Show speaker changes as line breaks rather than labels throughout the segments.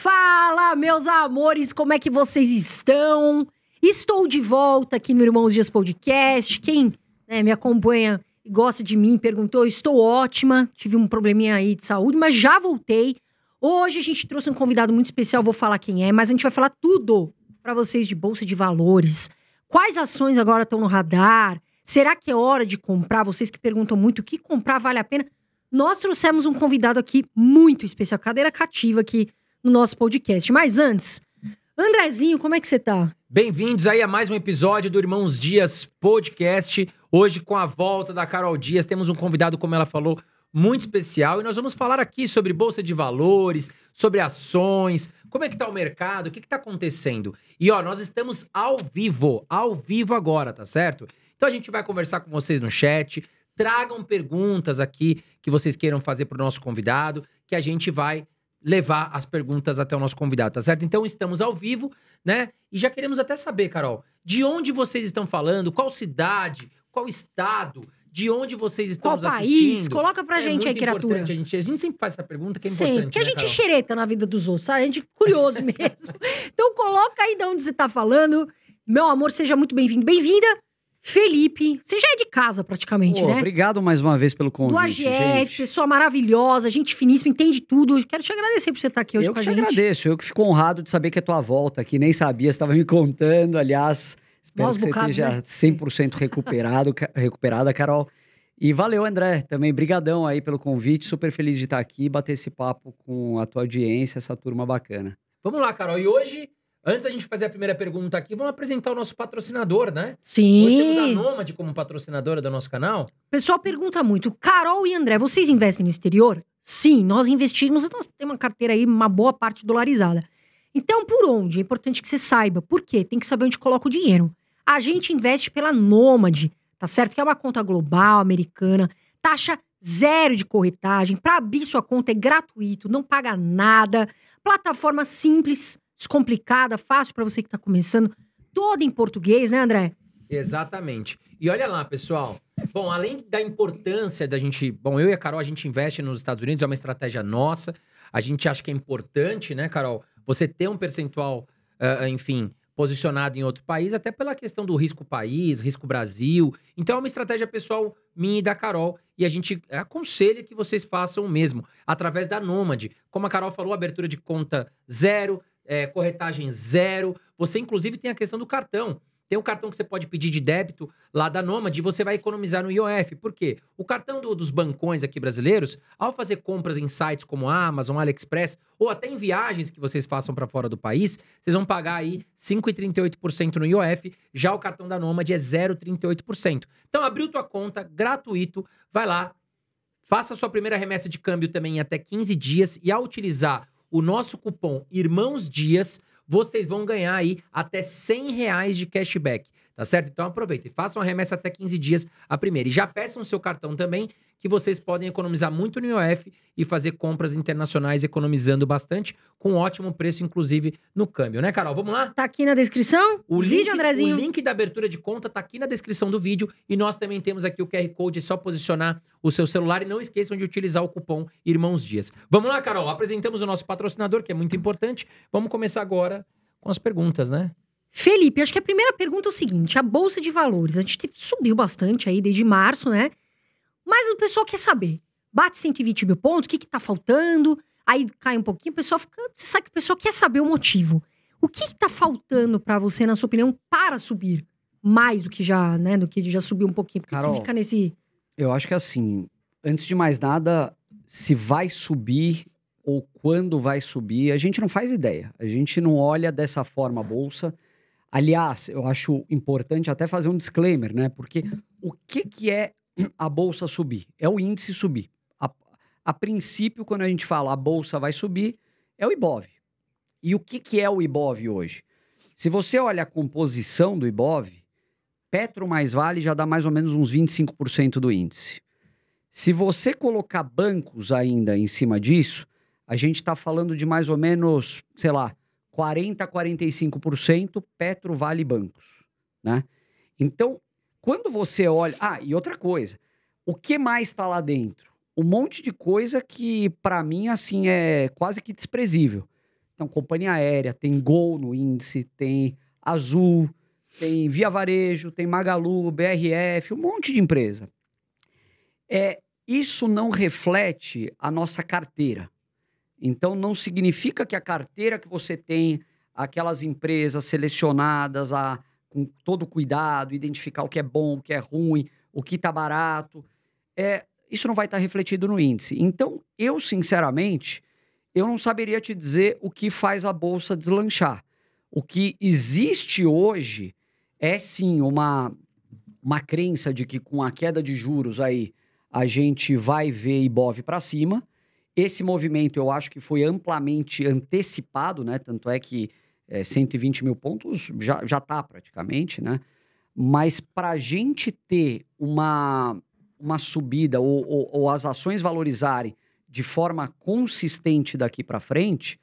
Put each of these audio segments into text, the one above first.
Fala, meus amores, como é que vocês estão? Estou de volta aqui no Irmãos Dias Podcast. Quem né, me acompanha e gosta de mim perguntou, estou ótima. Tive um probleminha aí de saúde, mas já voltei. Hoje a gente trouxe um convidado muito especial, vou falar quem é, mas a gente vai falar tudo para vocês de bolsa de valores. Quais ações agora estão no radar? Será que é hora de comprar? Vocês que perguntam muito o que comprar vale a pena. Nós trouxemos um convidado aqui muito especial, cadeira cativa aqui no nosso podcast. Mas antes, Andrezinho, como é que você tá?
Bem-vindos aí a mais um episódio do Irmãos Dias Podcast. Hoje, com a volta da Carol Dias, temos um convidado, como ela falou, muito especial. E nós vamos falar aqui sobre Bolsa de Valores, sobre ações, como é que tá o mercado, o que, que tá acontecendo. E ó, nós estamos ao vivo, ao vivo agora, tá certo? Então a gente vai conversar com vocês no chat. Tragam perguntas aqui que vocês queiram fazer para o nosso convidado, que a gente vai levar as perguntas até o nosso convidado, tá certo? Então estamos ao vivo, né? E já queremos até saber, Carol, de onde vocês estão falando, qual cidade, qual estado, de onde vocês estão
Qual país?
assistindo.
Coloca pra
é
gente aí, criatura.
importante A gente, a gente sempre faz essa pergunta que é
Sim,
importante,
porque a
né,
gente
Carol?
xereta na vida dos outros, sabe? A gente é curioso mesmo. então coloca aí de onde você tá falando. Meu amor, seja muito bem-vindo. Bem-vinda, Felipe. Você já é de casa praticamente,
Pô,
né?
Obrigado mais uma vez pelo
Do
convite,
AGF,
gente.
pessoa maravilhosa, gente finíssima, entende tudo. Quero te agradecer por você estar aqui hoje
eu
com a
te
gente.
agradeço, eu que fico honrado de saber que é tua volta aqui, nem sabia, você estava me contando, aliás, espero
Maus
que você
bocados,
esteja
né?
100% recuperado, recuperada, Carol. E valeu, André, também brigadão aí pelo convite, super feliz de estar aqui, bater esse papo com a tua audiência, essa turma bacana.
Vamos lá, Carol. E hoje, antes da gente fazer a primeira pergunta aqui, vamos apresentar o nosso patrocinador, né? Hoje temos a
Sim.
Nômade como patrocinadora do nosso canal.
O pessoal pergunta muito. Carol e André, vocês investem no exterior? Sim, nós investimos. Nós temos uma carteira aí, uma boa parte dolarizada. Então, por onde? É importante que você saiba. Por quê? Tem que saber onde coloca o dinheiro. A gente investe pela Nômade, tá certo? Que é uma conta global, americana. Taxa zero de corretagem. Para abrir sua conta é gratuito, não paga nada. Plataforma simples, descomplicada, fácil para você que tá começando. Toda em português, né, André?
Exatamente. E olha lá, pessoal. Bom, além da importância da gente. Bom, eu e a Carol, a gente investe nos Estados Unidos, é uma estratégia nossa. A gente acha que é importante, né, Carol? Você ter um percentual, ah, enfim, posicionado em outro país, até pela questão do risco país, risco Brasil. Então é uma estratégia pessoal minha e da Carol. E a gente aconselha que vocês façam o mesmo, através da Nômade. Como a Carol falou, abertura de conta zero, eh, corretagem zero. Você, inclusive, tem a questão do cartão. Tem um cartão que você pode pedir de débito lá da Nômade e você vai economizar no IOF. Por quê? O cartão do- dos bancões aqui brasileiros, ao fazer compras em sites como Amazon, AliExpress, ou até em viagens que vocês façam para fora do país, vocês vão pagar aí 5,38% no IOF. Já o cartão da Nômade é 0,38%. Então, abriu tua conta, gratuito, vai lá, faça sua primeira remessa de câmbio também em até 15 dias e ao utilizar o nosso cupom Irmãos Dias, vocês vão ganhar aí até 100 reais de cashback, tá certo? Então aproveita e façam a remessa até 15 dias a primeira. E já peçam o seu cartão também, que vocês podem economizar muito no IOF e fazer compras internacionais economizando bastante, com ótimo preço, inclusive, no câmbio, né, Carol? Vamos lá?
Tá aqui na descrição.
O
vídeo,
link,
Andrezinho.
o link da abertura de conta tá aqui na descrição do vídeo e nós também temos aqui o QR Code, é só posicionar o seu celular e não esqueçam de utilizar o cupom Irmãos Dias. Vamos lá, Carol, apresentamos o nosso patrocinador, que é muito importante. Vamos começar agora com as perguntas, né?
Felipe, acho que a primeira pergunta é o seguinte: a bolsa de valores, a gente subiu bastante aí desde março, né? Mas o pessoal quer saber. Bate 120 mil pontos, o que que tá faltando? Aí cai um pouquinho, o pessoal fica. Você sabe que o pessoal quer saber o motivo. O que que tá faltando pra você, na sua opinião, para subir mais do que já, né? Do que já subiu um pouquinho? Porque
Carol.
fica nesse.
Eu acho que assim, antes de mais nada, se vai subir ou quando vai subir, a gente não faz ideia. A gente não olha dessa forma a bolsa. Aliás, eu acho importante até fazer um disclaimer, né? Porque o que, que é a bolsa subir? É o índice subir. A, a princípio, quando a gente fala a bolsa vai subir, é o Ibov. E o que, que é o Ibov hoje? Se você olha a composição do Ibov, Petro mais Vale já dá mais ou menos uns 25% do índice. Se você colocar bancos ainda em cima disso, a gente está falando de mais ou menos, sei lá, 40% a 45% Petro Vale Bancos, né? Então, quando você olha... Ah, e outra coisa, o que mais está lá dentro? Um monte de coisa que, para mim, assim, é quase que desprezível. Então, companhia aérea, tem Gol no índice, tem Azul, tem Via Varejo, tem Magalu, BRF, um monte de empresa. É, isso não reflete a nossa carteira. Então, não significa que a carteira que você tem, aquelas empresas selecionadas a, com todo cuidado, identificar o que é bom, o que é ruim, o que está barato, é, isso não vai estar tá refletido no índice. Então, eu, sinceramente, eu não saberia te dizer o que faz a bolsa deslanchar. O que existe hoje é sim uma, uma crença de que com a queda de juros aí a gente vai ver Ibov para cima. Esse movimento eu acho que foi amplamente antecipado, né? Tanto é que é, 120 mil pontos já está praticamente, né? Mas para a gente ter uma, uma subida ou, ou, ou as ações valorizarem de forma consistente daqui para frente,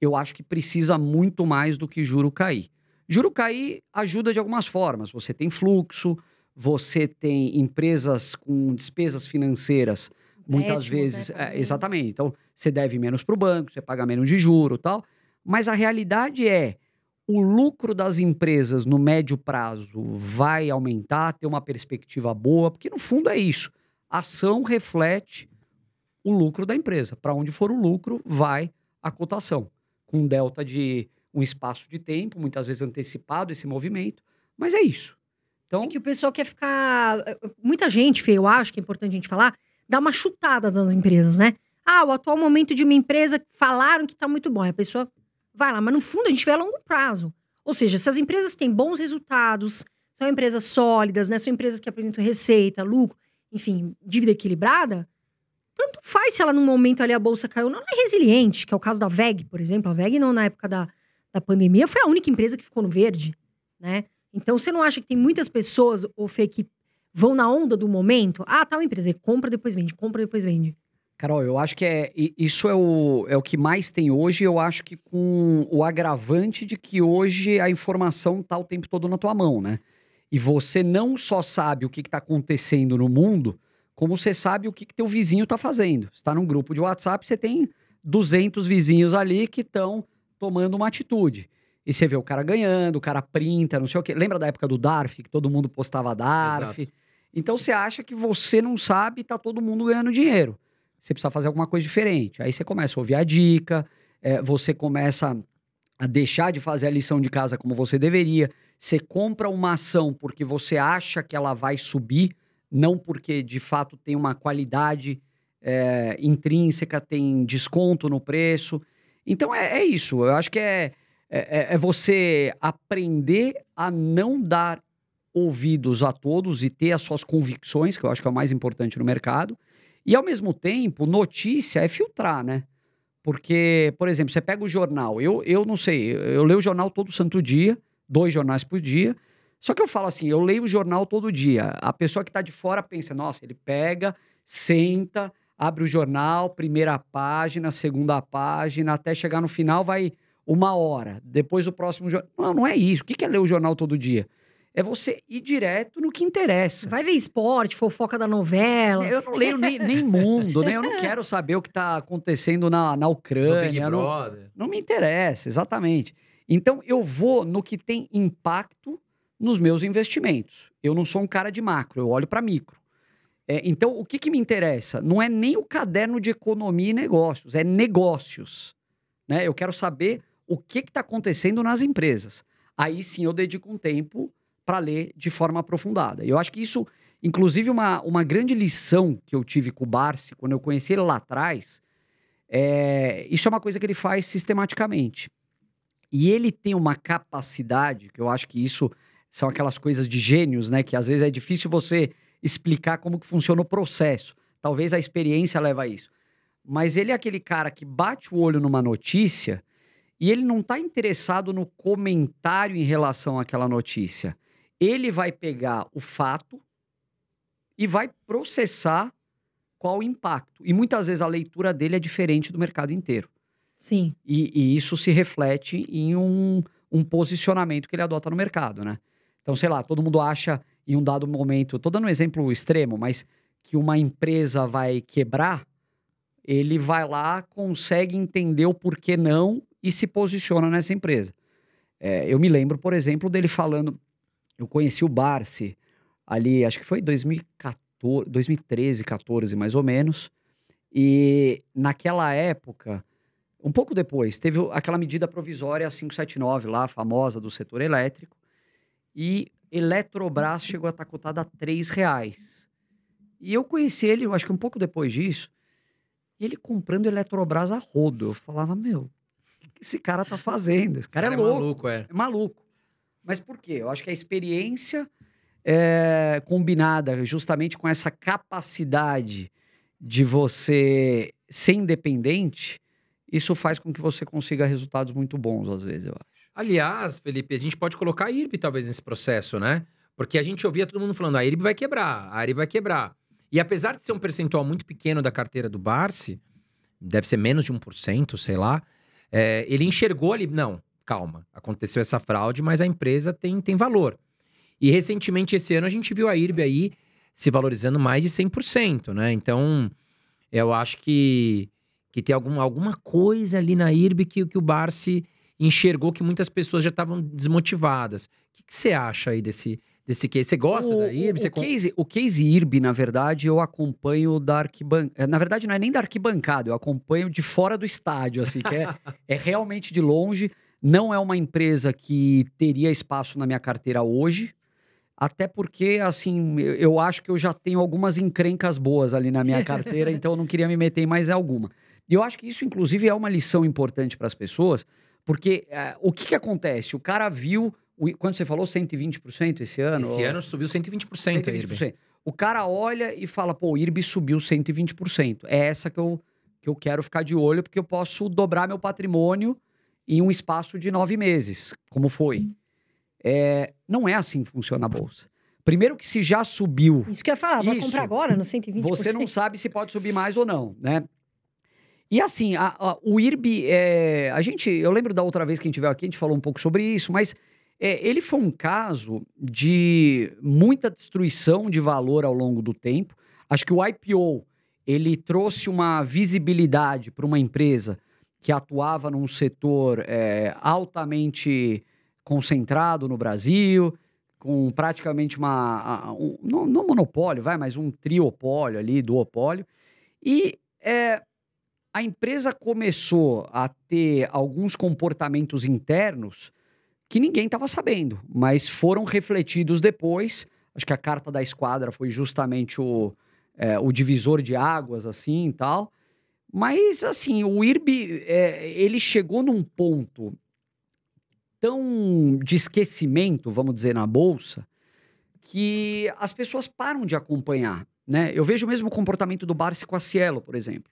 eu acho que precisa muito mais do que juro cair. Juro cair ajuda de algumas formas. Você tem fluxo, você tem empresas com despesas financeiras, muitas vezes. Né, é, exatamente. Então, você deve menos para o banco, você paga menos de juro tal. Mas a realidade é. O lucro das empresas no médio prazo vai aumentar, ter uma perspectiva boa, porque no fundo é isso. A ação reflete o lucro da empresa. Para onde for o lucro, vai a cotação, com um delta de um espaço de tempo, muitas vezes antecipado esse movimento, mas é isso.
Então, é que o pessoal quer ficar. Eh, muita gente, Fê, eu acho que é importante a gente falar, dá uma chutada nas empresas, né? Ah, o atual momento de uma empresa falaram que está muito bom. A pessoa vai lá, mas no fundo a gente vê a longo prazo. Ou seja, se as empresas têm bons resultados, são empresas sólidas, né? São empresas que apresentam receita, lucro, enfim, dívida equilibrada, tanto faz se ela num momento ali a bolsa caiu, não é resiliente, que é o caso da VEG, por exemplo. A VEG, não, na época da, da pandemia, foi a única empresa que ficou no verde, né? Então, você não acha que tem muitas pessoas, ou Fê, que vão na onda do momento? Ah, tá uma empresa, compra, depois vende, compra, depois vende.
Carol, eu acho que é, isso é o, é o que mais tem hoje. Eu acho que com o agravante de que hoje a informação tá o tempo todo na tua mão, né? E você não só sabe o que está acontecendo no mundo, como você sabe o que, que teu vizinho está fazendo. Você está num grupo de WhatsApp, você tem 200 vizinhos ali que estão tomando uma atitude. E você vê o cara ganhando, o cara printa, não sei o quê. Lembra da época do DARF, que todo mundo postava DARF? Exato. Então você acha que você não sabe e tá todo mundo ganhando dinheiro. Você precisa fazer alguma coisa diferente. Aí você começa a ouvir a dica, é, você começa a deixar de fazer a lição de casa como você deveria. Você compra uma ação porque você acha que ela vai subir não porque de fato tem uma qualidade é, intrínseca, tem desconto no preço. Então é, é isso. Eu acho que é, é, é, você aprender a não dar ouvidos a todos e ter as suas convicções, que eu acho que é o mais importante no mercado. E ao mesmo tempo, notícia é filtrar, né? Porque, por exemplo, você pega o jornal. Eu, eu não sei, eu leio o jornal todo santo dia, dois jornais por dia. Só que eu falo assim, eu leio o jornal todo dia. A pessoa que está de fora pensa, nossa, ele pega, senta, abre o jornal, primeira página, segunda página, até chegar no final vai uma hora. Depois o próximo jornal. Não, não é isso. O que é ler o jornal todo dia? É você ir direto no que interessa.
Vai ver esporte, fofoca da novela.
Eu não leio nem, nem mundo, né? Eu não quero saber o que está acontecendo na, na Ucrânia. Não, não me interessa, exatamente. Então eu vou no que tem impacto nos meus investimentos. Eu não sou um cara de macro, eu olho para micro. É, então, o que, que me interessa? Não é nem o caderno de economia e negócios, é negócios. Né? Eu quero saber o que está acontecendo nas empresas. Aí sim eu dedico um tempo para ler de forma aprofundada. Eu acho que isso, inclusive, uma, uma grande lição que eu tive com o Barsi, quando eu conheci ele lá atrás, é, isso é uma coisa que ele faz sistematicamente. E ele tem uma capacidade, que eu acho que isso são aquelas coisas de gênios, né? Que às vezes é difícil você explicar como que funciona o processo. Talvez a experiência leva a isso. Mas ele é aquele cara que bate o olho numa notícia e ele não está interessado no comentário em relação àquela notícia. Ele vai pegar o fato e vai processar qual o impacto. E muitas vezes a leitura dele é diferente do mercado inteiro.
Sim.
E, e isso se reflete em um, um posicionamento que ele adota no mercado, né? Então, sei lá, todo mundo acha em um dado momento, estou dando um exemplo extremo, mas que uma empresa vai quebrar, ele vai lá, consegue entender o porquê não e se posiciona nessa empresa. É, eu me lembro, por exemplo, dele falando. Eu conheci o Barsi ali, acho que foi 2014, 2013, 14 mais ou menos. E naquela época, um pouco depois, teve aquela medida provisória 579 lá, famosa do setor elétrico, e Eletrobras chegou a estar cotada a R$ reais. E eu conheci ele, eu acho que um pouco depois disso, ele comprando Eletrobras a rodo. Eu falava, meu, o que esse cara tá fazendo? Esse cara,
Esse
é louco.
maluco, é.
É maluco. Mas por quê? Eu acho que a experiência é, combinada justamente com essa capacidade de você ser independente, isso faz com que você consiga resultados muito bons, às vezes, eu acho.
Aliás, Felipe, a gente pode colocar a IRB talvez nesse processo, né? Porque a gente ouvia todo mundo falando, a IRB vai quebrar, a IRB vai quebrar. E apesar de ser um percentual muito pequeno da carteira do Barsi, deve ser menos de 1%, sei lá, é, ele enxergou ali, não, calma, aconteceu essa fraude, mas a empresa tem, tem valor. E recentemente, esse ano, a gente viu a IRB aí se valorizando mais de 100%, né? Então, eu acho que, que tem algum, alguma coisa ali na IRB que, que o Barsi enxergou que muitas pessoas já estavam desmotivadas. O que, você acha aí desse, desse case? Você gosta
o,
da IRB?
O,
com-
case, o case IRB, na verdade, eu acompanho da arquibancada. Na verdade, não é nem da arquibancada, eu acompanho de fora do estádio, assim, que é, é realmente de longe. Não é uma empresa que teria espaço na minha carteira hoje. Até porque, assim, eu, acho que eu já tenho algumas encrencas boas ali na minha carteira, então eu não queria me meter em mais alguma. E eu acho que isso, inclusive, é uma lição importante para as pessoas, porque eh, o que, que acontece? O cara viu, o- quando você falou 120% esse ano?
Esse
ou-
ano subiu 120%, a IRB.
120%. O cara olha e fala, pô, o IRB subiu 120%. É essa que eu, que eu quero ficar de olho, porque eu posso dobrar meu patrimônio em um espaço de nove meses, como foi. É, não é assim que funciona a Bolsa. Primeiro que se já subiu,
Isso que eu ia falar, vai comprar agora no 120%.
você não sabe se pode subir mais ou não, né? E assim, a- a- o IRB, é, a gente, eu lembro da outra vez que a gente veio aqui, a gente falou um pouco sobre isso, mas é, ele foi um caso de muita destruição de valor ao longo do tempo. Acho que o IPO, ele trouxe uma visibilidade para uma empresa que atuava num setor é, altamente concentrado no Brasil, com praticamente uma. um- não, não monopólio, vai, mas um triopólio ali, duopólio. E é, a empresa começou a ter alguns comportamentos internos que ninguém estava sabendo, mas foram refletidos depois. Acho que a carta da esquadra foi justamente o, é, o divisor de águas, assim e tal. Mas, assim, o IRB, é, ele chegou num ponto tão de esquecimento, vamos dizer, na bolsa, que as pessoas param de acompanhar, né? Eu vejo o mesmo comportamento do Barsi com a Cielo, por exemplo.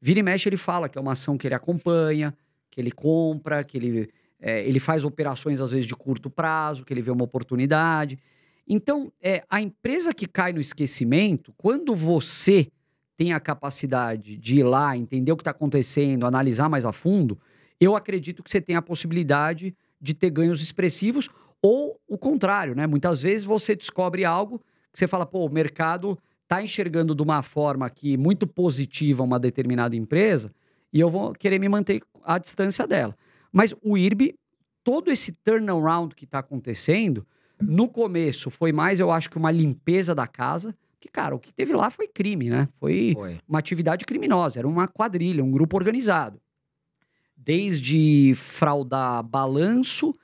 Vira e mexe, ele fala que é uma ação que ele acompanha, que ele compra, que ele, é, ele faz operações, às vezes, de curto prazo, que ele vê uma oportunidade. Então, é, a empresa que cai no esquecimento, quando você tem a capacidade de ir lá, entender o que está acontecendo, analisar mais a fundo, eu acredito que você tem a possibilidade de ter ganhos expressivos ou o contrário, né? Muitas vezes você descobre algo que você fala, pô, o mercado está enxergando de uma forma aqui muito positiva uma determinada empresa e eu vou querer me manter à distância dela. Mas o IRB, todo esse turnaround que está acontecendo, no começo foi mais, eu acho que uma limpeza da casa, que, cara, o que teve lá foi crime, né? Foi
Foi.
uma atividade criminosa, era uma quadrilha, um grupo organizado. Desde fraudar balanço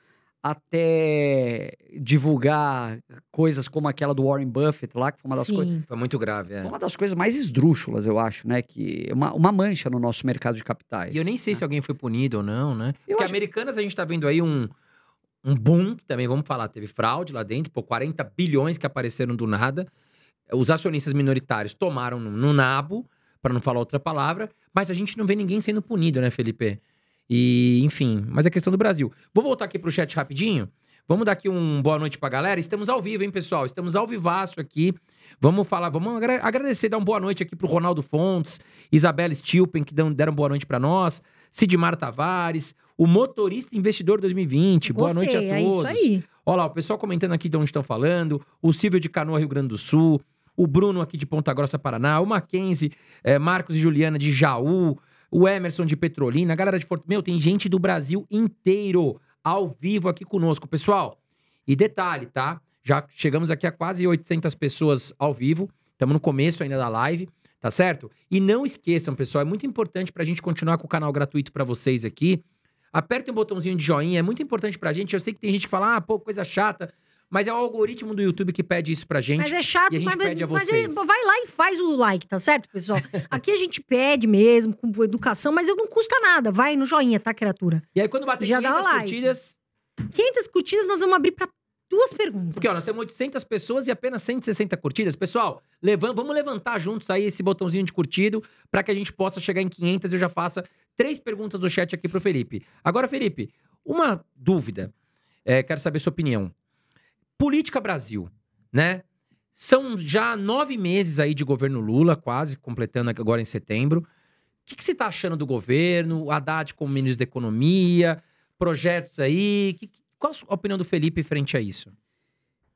até divulgar coisas como aquela do Warren Buffett lá, que foi uma das, coi-
Sim.
Foi muito grave, é.
foi uma das coisas mais esdrúxulas, eu acho, né? Que uma, uma mancha no nosso mercado de capitais.
E eu nem sei se alguém foi punido ou não, né?
Eu
Porque
acho-
Americanas a gente tá vendo aí um, um boom, que também vamos falar, teve fraude lá dentro, pô, 40 bilhões que apareceram do nada. Os acionistas minoritários tomaram no, no nabo, para não falar outra palavra, mas a gente não vê ninguém sendo punido, né, Felipe? E, enfim, mas é questão do Brasil. Vou voltar aqui pro chat rapidinho. Vamos dar aqui um boa noite pra galera. Estamos ao vivo, hein, pessoal? Estamos ao vivaço aqui. Vamos falar, vamos agra- agradecer, dar uma boa noite aqui pro Ronaldo Fontes, Isabela Stilpen, que deram boa noite pra nós, Sidmar Tavares, o motorista investidor 2020. boa noite
Gostei,
a
é
todos.
isso aí.
Olha lá, o pessoal comentando aqui de onde estão falando, o Silvio de Canoa, Rio Grande do Sul, o Bruno aqui de Ponta Grossa, Paraná, o Mackenzie, eh, Marcos e Juliana de Jaú, o Emerson de Petrolina, a galera de Fortaleza. Meu, tem gente do Brasil inteiro ao vivo aqui conosco, pessoal. E detalhe, tá? Já chegamos aqui a quase 800 pessoas ao vivo. Estamos no começo ainda da live, tá certo? E não esqueçam, pessoal, é muito importante pra gente continuar com o canal gratuito pra vocês aqui. Apertem o botãozinho de joinha, é muito importante pra gente. Eu sei que tem gente que fala, ah, pô, coisa chata. Mas é o algoritmo do YouTube que pede isso pra gente.
Mas é chato,
e a gente
mas,
pede a
mas
vocês.
é- vai lá e faz o like, tá certo, pessoal? Aqui a gente pede mesmo, com educação, mas não custa nada. Vai no joinha, tá, criatura?
E aí, quando bater
Já dá
500
like.
curtidas...
500 curtidas, nós vamos abrir pra duas perguntas.
Porque, ó, nós temos 800 pessoas e apenas 160 curtidas. Pessoal, levan- vamos levantar juntos aí esse botãozinho de curtido para que a gente possa chegar em 500 e eu já faça três perguntas do chat aqui pro Felipe. Agora, Felipe, uma dúvida. É, quero saber sua opinião. Política Brasil, né? São já nove meses aí de governo Lula, quase, completando agora em setembro. O que, que você tá achando do governo? Haddad como ministro da Economia, projetos aí. Que- qual a opinião do Felipe frente a isso?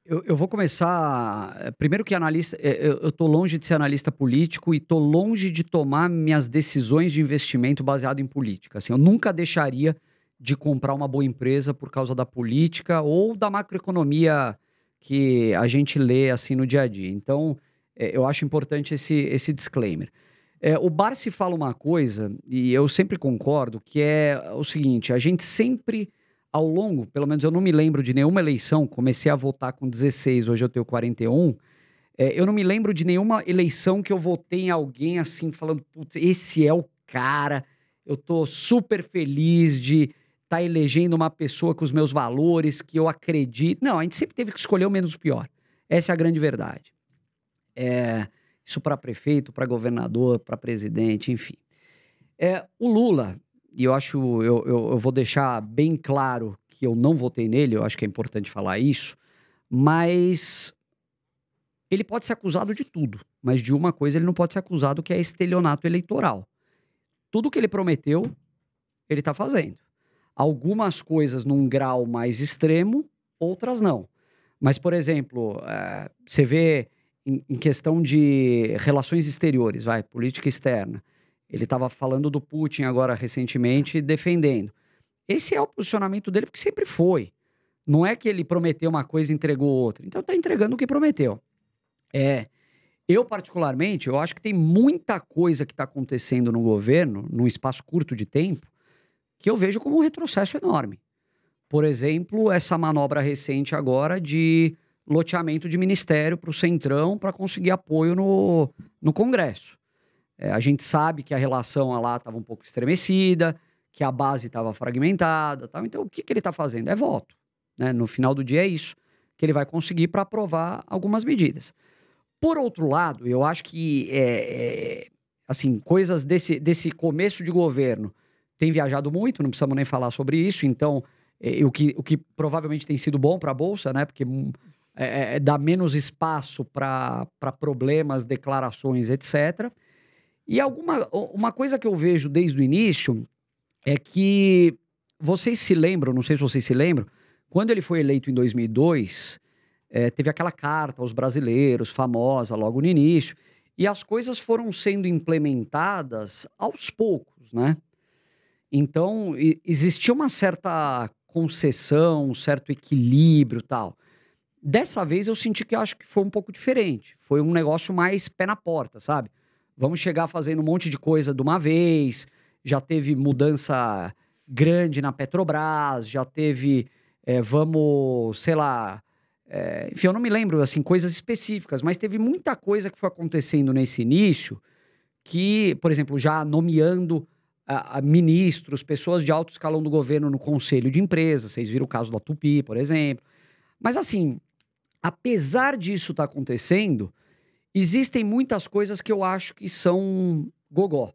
Eu, eu vou começar. eh, Primeiro que analista, eh, eu, tô longe de ser analista político e tô longe de tomar minhas decisões de investimento baseado em política. Assim, eu nunca deixaria de comprar uma boa empresa por causa da política ou da macroeconomia que a gente lê assim no dia a dia. Então, eh, eu acho importante esse, esse disclaimer. Eh, o Barsi fala uma coisa, e eu sempre concordo, que é o seguinte: a gente sempre ao longo, pelo menos eu não me lembro de nenhuma eleição, comecei a votar com 16, hoje eu tenho 41. é, eu não me lembro de nenhuma eleição que eu votei em alguém assim, falando, putz, esse é o cara, eu tô super feliz de tá elegendo uma pessoa com os meus valores, que eu acredito. Não, a gente sempre teve que escolher o menos pior. Essa é a grande verdade. É, isso para prefeito, para governador, para presidente, enfim. É, o Lula, e eu acho, eu, eu, eu vou deixar bem claro que eu não votei nele, eu acho que é importante falar isso, mas ele pode ser acusado de tudo, mas de uma coisa ele não pode ser acusado que é estelionato eleitoral. Tudo que ele prometeu, ele está fazendo. Algumas coisas num grau mais extremo, outras não. Mas, por exemplo, eh, você vê em, em questão de relações exteriores, vai, política externa. Ele estava falando do Putin agora recentemente, defendendo. Esse é o posicionamento dele, porque sempre foi. Não é que ele prometeu uma coisa e entregou outra. Então está entregando o que prometeu. É, eu, particularmente, eu acho que tem muita coisa que está acontecendo no governo, num espaço curto de tempo, que eu vejo como um retrocesso enorme. Por exemplo, essa manobra recente agora de loteamento de ministério para o Centrão para conseguir apoio no, no Congresso. É, a gente sabe que a relação lá estava um pouco estremecida, que a base estava fragmentada. Tal. Então, o que, que ele está fazendo? É voto. Né? No final do dia, é isso que ele vai conseguir para aprovar algumas medidas. Por outro lado, eu acho que é, é, assim coisas desse, desse começo de governo tem viajado muito, não precisamos nem falar sobre isso. Então, é, o, que, o que provavelmente tem sido bom para a Bolsa, né? Porque hum, é, é, dá menos espaço para problemas, declarações, etc. E alguma uma coisa que eu vejo desde o início é que vocês se lembram, não sei se vocês se lembram, quando ele foi eleito em 2002, é, teve aquela carta aos brasileiros, famosa logo no início, e as coisas foram sendo implementadas aos poucos, né? Então, existia uma certa concessão, um certo equilíbrio tal. Dessa vez eu senti que eu acho que foi um pouco diferente. Foi um negócio mais pé na porta, sabe? Vamos chegar fazendo um monte de coisa de uma vez. Já teve mudança grande na Petrobras, já teve, é, vamos, sei lá, é, enfim, eu não me lembro, assim, coisas específicas, mas teve muita coisa que foi acontecendo nesse início que, por exemplo, já nomeando a- a ministros, pessoas de alto escalão do governo no conselho de empresas, vocês viram o caso da Tupi, por exemplo. Mas assim, apesar disso estar acontecendo, existem muitas coisas que eu acho que são gogó.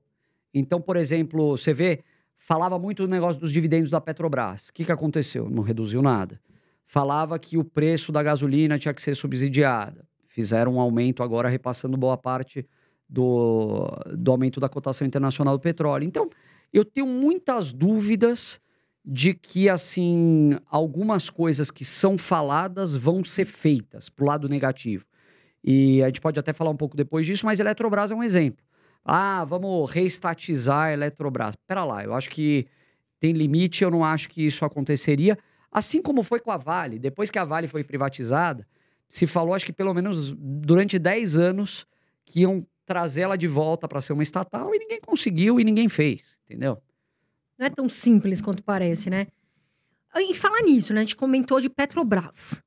Então, por exemplo, você vê, falava muito do negócio dos dividendos da Petrobras. O que, que aconteceu? Não reduziu nada. Falava que o preço da gasolina tinha que ser subsidiada. Fizeram um aumento agora, repassando boa parte do, do aumento da cotação internacional do petróleo. Então, eu tenho muitas dúvidas de que, assim, algumas coisas que são faladas vão ser feitas pro lado negativo. E a gente pode até falar um pouco depois disso, mas a Eletrobras é um exemplo. Ah, vamos reestatizar a Eletrobras. Pera lá, eu acho que tem limite, eu não acho que isso aconteceria. Assim como foi com a Vale. Depois que a Vale foi privatizada, se falou, acho que pelo menos durante 10 anos, que iam trazer ela de volta para ser uma estatal e ninguém conseguiu e ninguém fez, entendeu?
Não é tão simples quanto parece, né? E falar nisso, né? A gente comentou de Petrobras.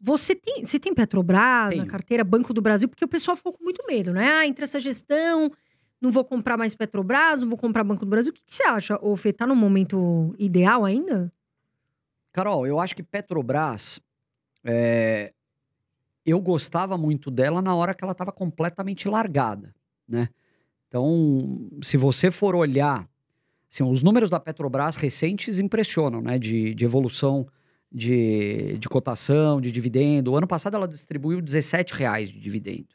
Você tem, você tem Petrobras
Tenho.
na carteira, Banco do Brasil, porque o pessoal ficou com muito medo, né? Ah, entre essa gestão, não vou comprar mais Petrobras, não vou comprar Banco do Brasil. O que, que você acha, ô Fê? Tá no momento ideal ainda?
Carol, eu acho que Petrobras. é, eu gostava muito dela na hora que ela estava completamente largada, né? Então, se você for olhar, assim, os números da Petrobras recentes impressionam, né? De, de evolução de, de cotação, de dividendo. O ano passado ela distribuiu 17 reais de dividendo.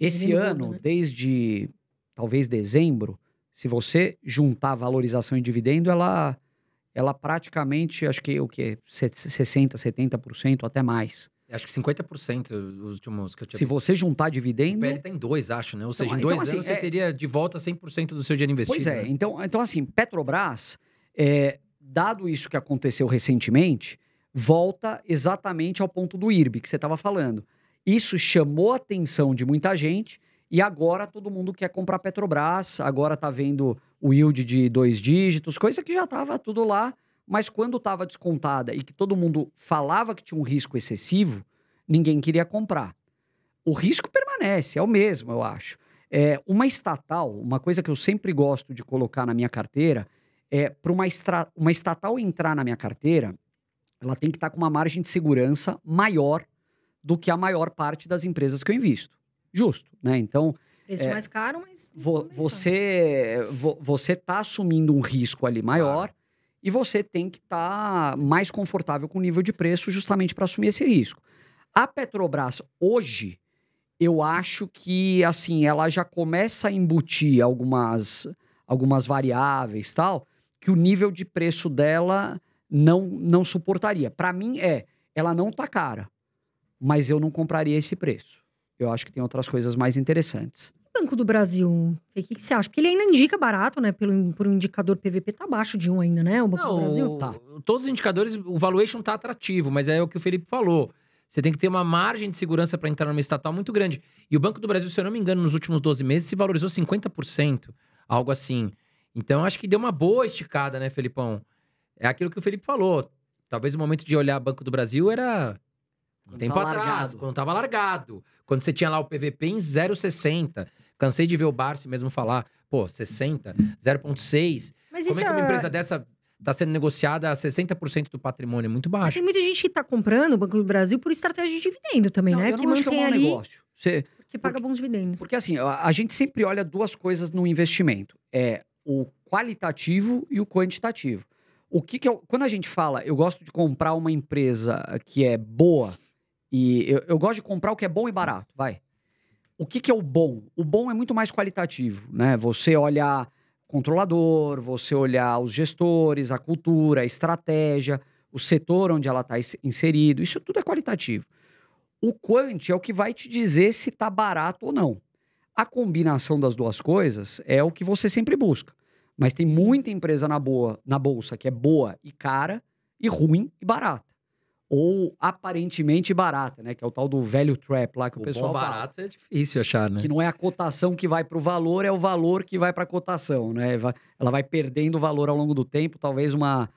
Esse
Dividendo
ano,
né?
desde talvez dezembro, se você juntar valorização e dividendo, ela ela praticamente, acho que o que 60, 70%, até mais.
Acho que 50% os últimos que eu tinha
Se
visto.
você juntar
O
dividendo,
PL tá em dois, acho, né? Ou seja, em
então,
dois
assim,
anos
é-
você teria de volta 100% do seu dinheiro investido.
Pois é,
né?
então, então assim, Petrobras, é, dado isso que aconteceu recentemente, volta exatamente ao ponto do IRB que você estava falando. Isso chamou a atenção de muita gente e agora todo mundo quer comprar Petrobras, agora tá vendo o yield de dois dígitos, coisa que já estava tudo lá, mas quando estava descontada e que todo mundo falava que tinha um risco excessivo, ninguém queria comprar. O risco permanece, é o mesmo, eu acho. É, uma estatal, uma coisa que eu sempre gosto de colocar na minha carteira, é para uma, uma estatal entrar na minha carteira, ela tem que estar com uma margem de segurança maior do que a maior parte das empresas que eu invisto. Justo, né? Então,
Preço
É,
mais caro, mas.
vo-
mas
você vo- você está assumindo um risco ali maior e você tem que estar mais confortável com o nível de preço justamente para assumir esse risco. A Petrobras hoje, eu acho que assim ela já começa a embutir algumas algumas variáveis tal que o nível de preço dela não não suportaria. Para mim é, ela não tá cara, mas eu não compraria esse preço. Eu acho que tem outras coisas mais interessantes.
Banco do Brasil, o que, que você acha? Porque ele ainda indica barato, né? Pelo, por um indicador PVP, tá abaixo de um ainda, né? O Banco do
Não,
Brasil.
o-
Tá.
todos os indicadores, o valuation tá atrativo, mas é o que o Felipe falou. Você tem que ter uma margem de segurança para entrar numa estatal muito grande. E o Banco do Brasil, se eu não me engano, nos últimos 12 meses se valorizou 50%, algo assim. Então, acho que deu uma boa esticada, né, Felipão? É aquilo que o Felipe falou. Talvez o momento de olhar Banco do Brasil era um
Quando
tempo
tá
atrás,
largado.
quando tava largado. Quando você tinha lá o PVP em 0,60. Cansei de ver o Barsi mesmo falar, pô, 60, 0,6.
Mas
Como
isso
é que uma
é-
empresa dessa tá sendo negociada a 60% do patrimônio? É muito
Mas
baixo.
tem muita gente que tá comprando o Banco do Brasil por estratégia de dividendo também,
Não,
né?
eu
Que
não acho que é um
mantém ali,
negócio. Você-
que paga bons dividendos.
Porque assim, a, a gente sempre olha duas coisas no investimento. É o qualitativo e o quantitativo. O que, que eu, quando a gente fala, eu gosto de comprar uma empresa que é boa e eu, eu gosto de comprar o que é bom e barato, vai. O que, que é o bom? O bom é muito mais qualitativo, né? Você olhar controlador, você olhar os gestores, a cultura, a estratégia, o setor onde ela está inserido, isso tudo é qualitativo. O quant é o que vai te dizer se está barato ou não. A combinação das duas coisas é o que você sempre busca. Mas tem
Sim.
muita empresa na, boa, na bolsa que é boa e cara, e ruim e barata. Ou aparentemente barata, né? Que é o tal do velho trap lá que o,
O
pessoal
bom
fala.
barato é difícil achar, né?
Que não é a cotação que vai para o valor, é o valor que vai para a cotação, né? Ela vai perdendo valor ao longo do tempo, talvez uma,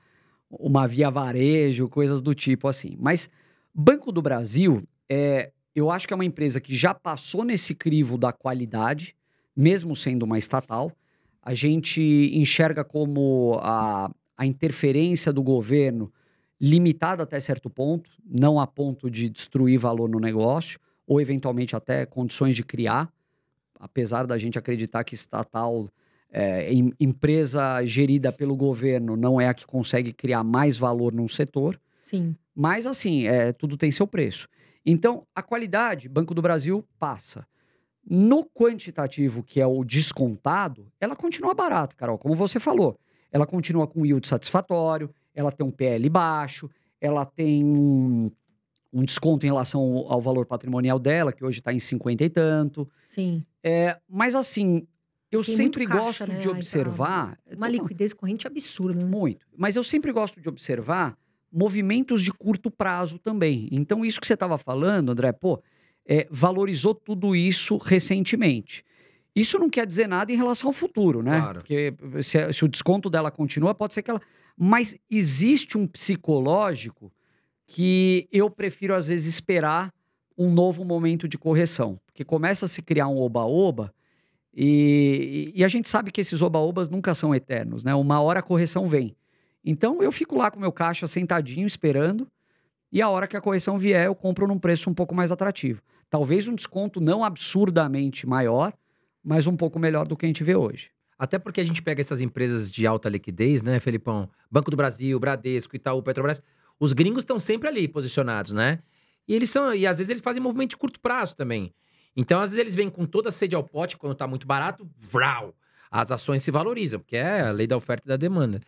uma via varejo, coisas do tipo assim. Mas Banco do Brasil, é, eu acho que é uma empresa que já passou nesse crivo da qualidade, mesmo sendo uma estatal. A gente enxerga como a, a interferência do governo limitada até certo ponto, não a ponto de destruir valor no negócio, ou eventualmente até condições de criar, apesar da gente acreditar que estatal, é, em- empresa gerida pelo governo, não é a que consegue criar mais valor num setor.
Sim.
Mas, assim, é, tudo tem seu preço. Então, a qualidade, Banco do Brasil passa. No quantitativo, que é o descontado, ela continua barata, Carol, como você falou. Ela continua com yield satisfatório, ela tem um PL baixo, ela tem um, um desconto em relação ao, ao valor patrimonial dela, que hoje está em 50 e tanto.
Sim.
É, mas assim, eu
Tem
sempre
caixa,
gosto
né?
de
Ai, tá.
observar.
Uma liquidez corrente absurda, né?
Muito. Mas eu sempre gosto de observar movimentos de curto prazo também. Então, isso que você estava falando, André, pô, é, valorizou tudo isso recentemente. Isso não quer dizer nada em relação ao futuro, né?
Claro.
Porque se, se o desconto dela continua, pode ser que ela. Mas existe um psicológico que eu prefiro, às vezes, esperar um novo momento de correção. Porque começa a se criar um oba-oba. E, e a gente sabe que esses oba-obas nunca são eternos, né? Uma hora a correção vem. Então eu fico lá com meu caixa sentadinho, esperando. E a hora que a correção vier, eu compro num preço um pouco mais atrativo. Talvez um desconto não absurdamente maior, mas um pouco melhor do que a gente vê hoje.
Até porque a gente pega essas empresas de alta liquidez, né, Felipão? Banco do Brasil, Bradesco, Itaú, Petrobras. Os gringos estão sempre ali posicionados, né? E eles são. E às vezes eles fazem movimento de curto prazo também. Então, às vezes, eles vêm com toda a sede ao pote quando tá muito barato, vrau! As ações se valorizam, porque é a lei da oferta e da demanda.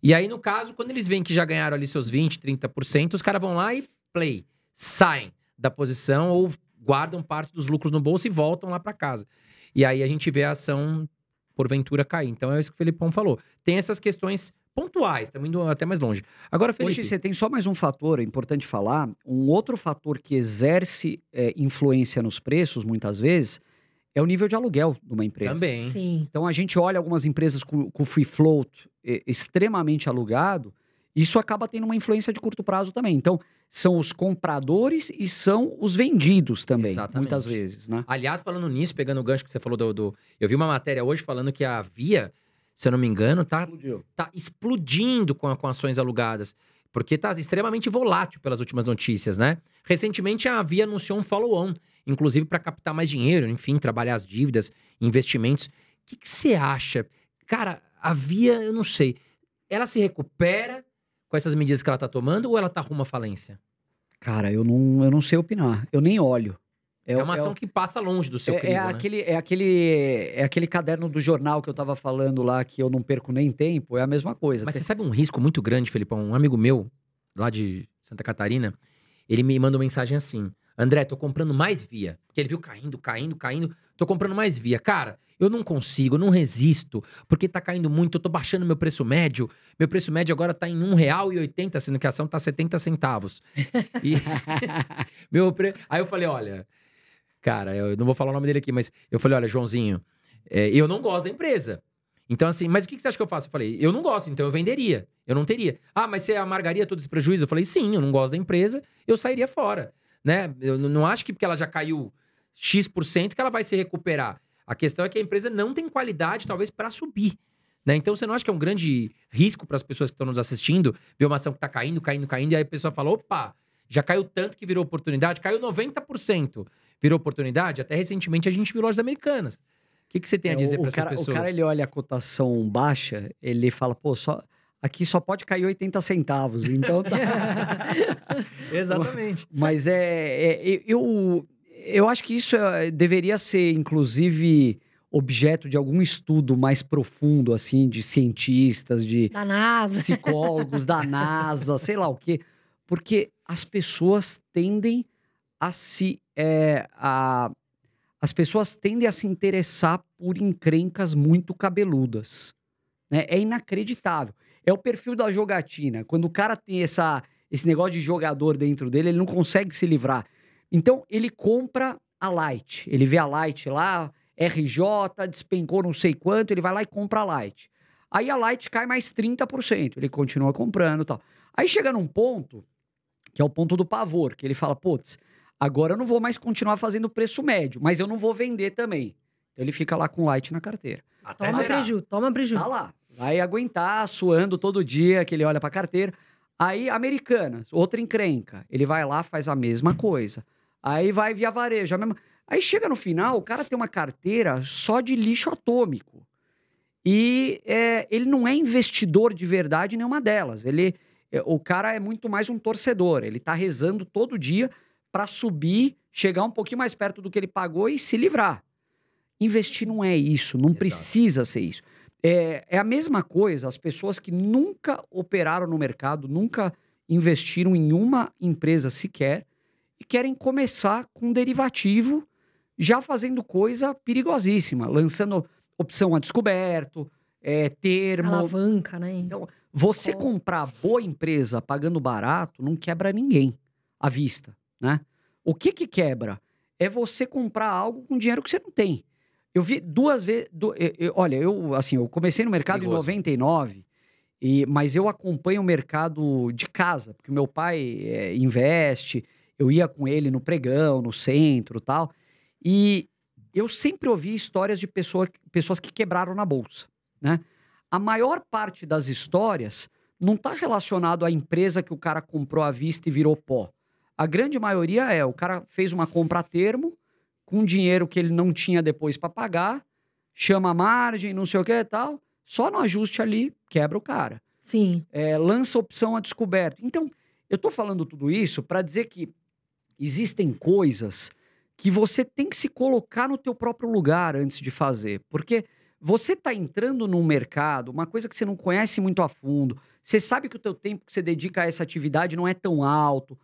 E aí, no caso, quando eles veem que já ganharam ali seus 20%, 30%, os caras vão lá e play, saem da posição ou guardam parte dos lucros no bolso e voltam lá para casa. E aí a gente vê a ação, porventura, cair. Então é isso que o Felipão falou. Tem essas questões pontuais, estamos indo até mais longe. Agora, Felipe...
Hoje você tem só mais um fator, é importante falar. Um outro fator que exerce é, influência nos preços, muitas vezes, é o nível de aluguel de uma empresa.
Também.
Sim.
Então a gente olha algumas empresas com, com free float eh, extremamente alugado, isso acaba tendo uma influência de curto prazo também. Então são os compradores e são os vendidos também,
Exatamente.
muitas vezes, né?
Aliás, falando nisso, pegando o gancho que você falou do, do- Eu vi uma matéria hoje falando que a Via, se eu não me engano, tá, tá explodindo com, com ações alugadas. Porque tá extremamente volátil pelas últimas notícias, né? Recentemente a Via anunciou um follow-on, inclusive para captar mais dinheiro, enfim, trabalhar as dívidas, investimentos. O que você acha? Cara, a Via, eu não sei. Ela se recupera com essas medidas que ela tá tomando ou ela tá rumo à falência?
Cara, eu não, eu não sei opinar, eu nem olho.
É,
o-
uma ação
o-
que passa longe do seu
é,
crivo,
é
né?
aquele, é, aquele, é aquele caderno do jornal que eu tava falando lá, que eu não perco nem tempo, é a mesma coisa.
Mas
Tem-
você sabe um risco muito grande, Felipão? Um amigo meu, lá de Santa Catarina, ele me manda uma mensagem assim: André, tô comprando mais via. Porque ele viu caindo, caindo, caindo. Tô comprando mais via. Cara, eu não consigo, eu não resisto, porque tá caindo muito, eu tô baixando meu preço médio. Meu preço médio agora tá em R$ 1,80, sendo que a ação tá 70 centavos. E meu pre... Aí eu falei, olha, cara, eu não vou falar o nome dele aqui, mas eu falei, olha, Joãozinho, é, eu não gosto da empresa. Então, assim, mas o que você acha que eu faço? Eu falei, eu não gosto, então eu venderia. Eu não teria. Ah, mas você amargaria todo esse prejuízo? Eu falei, sim, eu não gosto da empresa, eu sairia fora. Né? Eu não acho que porque ela já caiu X% que ela vai se recuperar. A questão é que a empresa não tem qualidade, talvez, para subir. Né? Então, você não acha que é um grande risco para as pessoas que estão nos assistindo ver uma ação que está caindo, caindo, caindo, e aí a pessoa fala: opa, já caiu tanto que virou oportunidade, caiu 90%. Virou oportunidade? Até recentemente a gente viu lojas americanas. O que, que você tem a
É,
dizer
o,
para essas pessoas?
O cara, ele olha a cotação baixa, ele fala, pô, só, aqui só pode cair 80 centavos, então tá...
Exatamente.
Mas é, é- eu, eu acho que isso é- deveria ser, inclusive, objeto de algum estudo mais profundo, assim, de cientistas, de
Da NASA.
psicólogos, da NASA, sei lá o quê. Porque as pessoas tendem a se. é, a, as pessoas tendem a se interessar por encrencas muito cabeludas. né? É inacreditável. É o perfil da jogatina. Quando o cara tem essa, esse negócio de jogador dentro dele, ele não consegue se livrar. Então, ele compra a Light. Ele vê a Light lá, RJ, despencou não sei quanto, ele vai lá e compra a Light. Aí a Light cai mais 30%, ele continua comprando e tal. Aí chega num ponto, que é o ponto do pavor, que ele fala, putz, agora eu não vou mais continuar fazendo preço médio, mas eu não vou vender também. Então ele fica lá com Light na carteira.
Até
Toma
zerar.
preju, toma preju.
Tá lá. Vai aguentar, suando todo dia, que ele olha pra carteira. Aí, Americanas, outra encrenca. Ele vai lá, faz a mesma coisa. Aí vai via varejo. Aí chega no final, o cara tem uma carteira só de lixo atômico. E é, ele não é investidor de verdade em nenhuma delas. Ele, é, o cara é muito mais um torcedor. Ele tá rezando todo dia para subir, chegar um pouquinho mais perto do que ele pagou e se livrar. Investir não é isso, não
Exato.
precisa ser isso. É, é a mesma coisa, as pessoas que nunca operaram no mercado, nunca investiram em uma empresa sequer, e querem começar com derivativo, já fazendo coisa perigosíssima, lançando opção a descoberto, é, termo.
Alavanca, né?
Então, você
Qual?
comprar boa empresa pagando barato não quebra ninguém à vista, né? O que que quebra? É você comprar algo com dinheiro que você não tem. Eu vi duas vezes. du- olha, eu assim, eu comecei no mercado
Perigoso.
em 99, e, mas eu acompanho o mercado de casa, porque meu pai é, investe, eu ia com ele no pregão, no centro tal. E eu sempre ouvi histórias de pessoa, pessoas que quebraram na bolsa, né? A maior parte das histórias não está relacionado à empresa que o cara comprou à vista e virou pó. A grande maioria é, o cara fez uma compra a termo, com dinheiro que ele não tinha depois para pagar, chama a margem, não sei o que e tal, só no ajuste ali quebra o cara.
Sim.
É, lança opção a descoberto. Então, eu estou falando tudo isso para dizer que existem coisas que você tem que se colocar no teu próprio lugar antes de fazer, porque você está entrando num mercado, uma coisa que você não conhece muito a fundo, você sabe que o teu tempo que você dedica a essa atividade não é tão alto,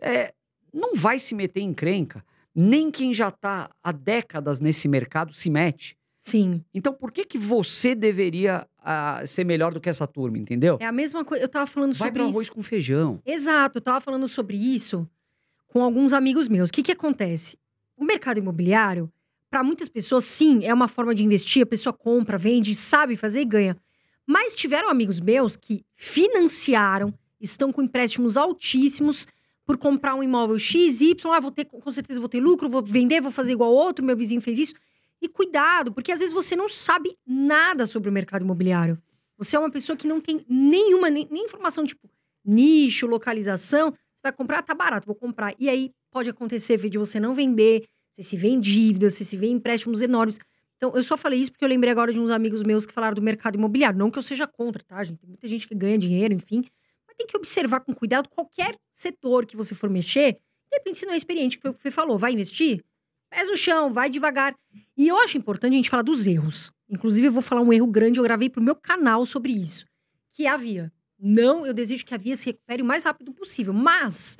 é, não vai se meter em crenca. Nem quem já está há décadas nesse mercado se mete.
Sim.
Então, por que que você deveria ah, ser melhor do que essa turma, entendeu?
É a mesma coisa. Eu tava falando
Vai
sobre
para
isso.
arroz com feijão.
Exato, eu tava falando sobre isso com alguns amigos meus. O que que acontece? O mercado imobiliário, para muitas pessoas, sim, é uma forma de investir. A pessoa compra, vende, sabe fazer e ganha. Mas tiveram amigos meus que financiaram, estão com empréstimos altíssimos por comprar um imóvel X, Y. Ah, vou ter, com certeza vou ter lucro, vou vender, vou fazer igual outro, meu vizinho fez isso. E cuidado, porque às vezes você não sabe nada sobre o mercado imobiliário. Você é uma pessoa que não tem nenhuma, nem, nem informação, tipo, nicho, localização. Vai comprar, tá barato, vou comprar. E aí pode acontecer de você não vender, você se vê em dívidas, você se vê em empréstimos enormes. Então, eu só falei isso porque eu lembrei agora de uns amigos meus que falaram do mercado imobiliário. Não que eu seja contra, tá, gente? Tem muita gente que ganha dinheiro, enfim. Mas tem que observar com cuidado qualquer setor que você for mexer. De repente, se não é experiente, que o você falou, vai investir? Pés no chão, vai devagar. E eu acho importante a gente falar dos erros. Inclusive, eu vou falar um erro grande, eu gravei pro meu canal sobre isso. Que é a Via. Não, eu desejo que a Via se recupere o mais rápido possível. Mas,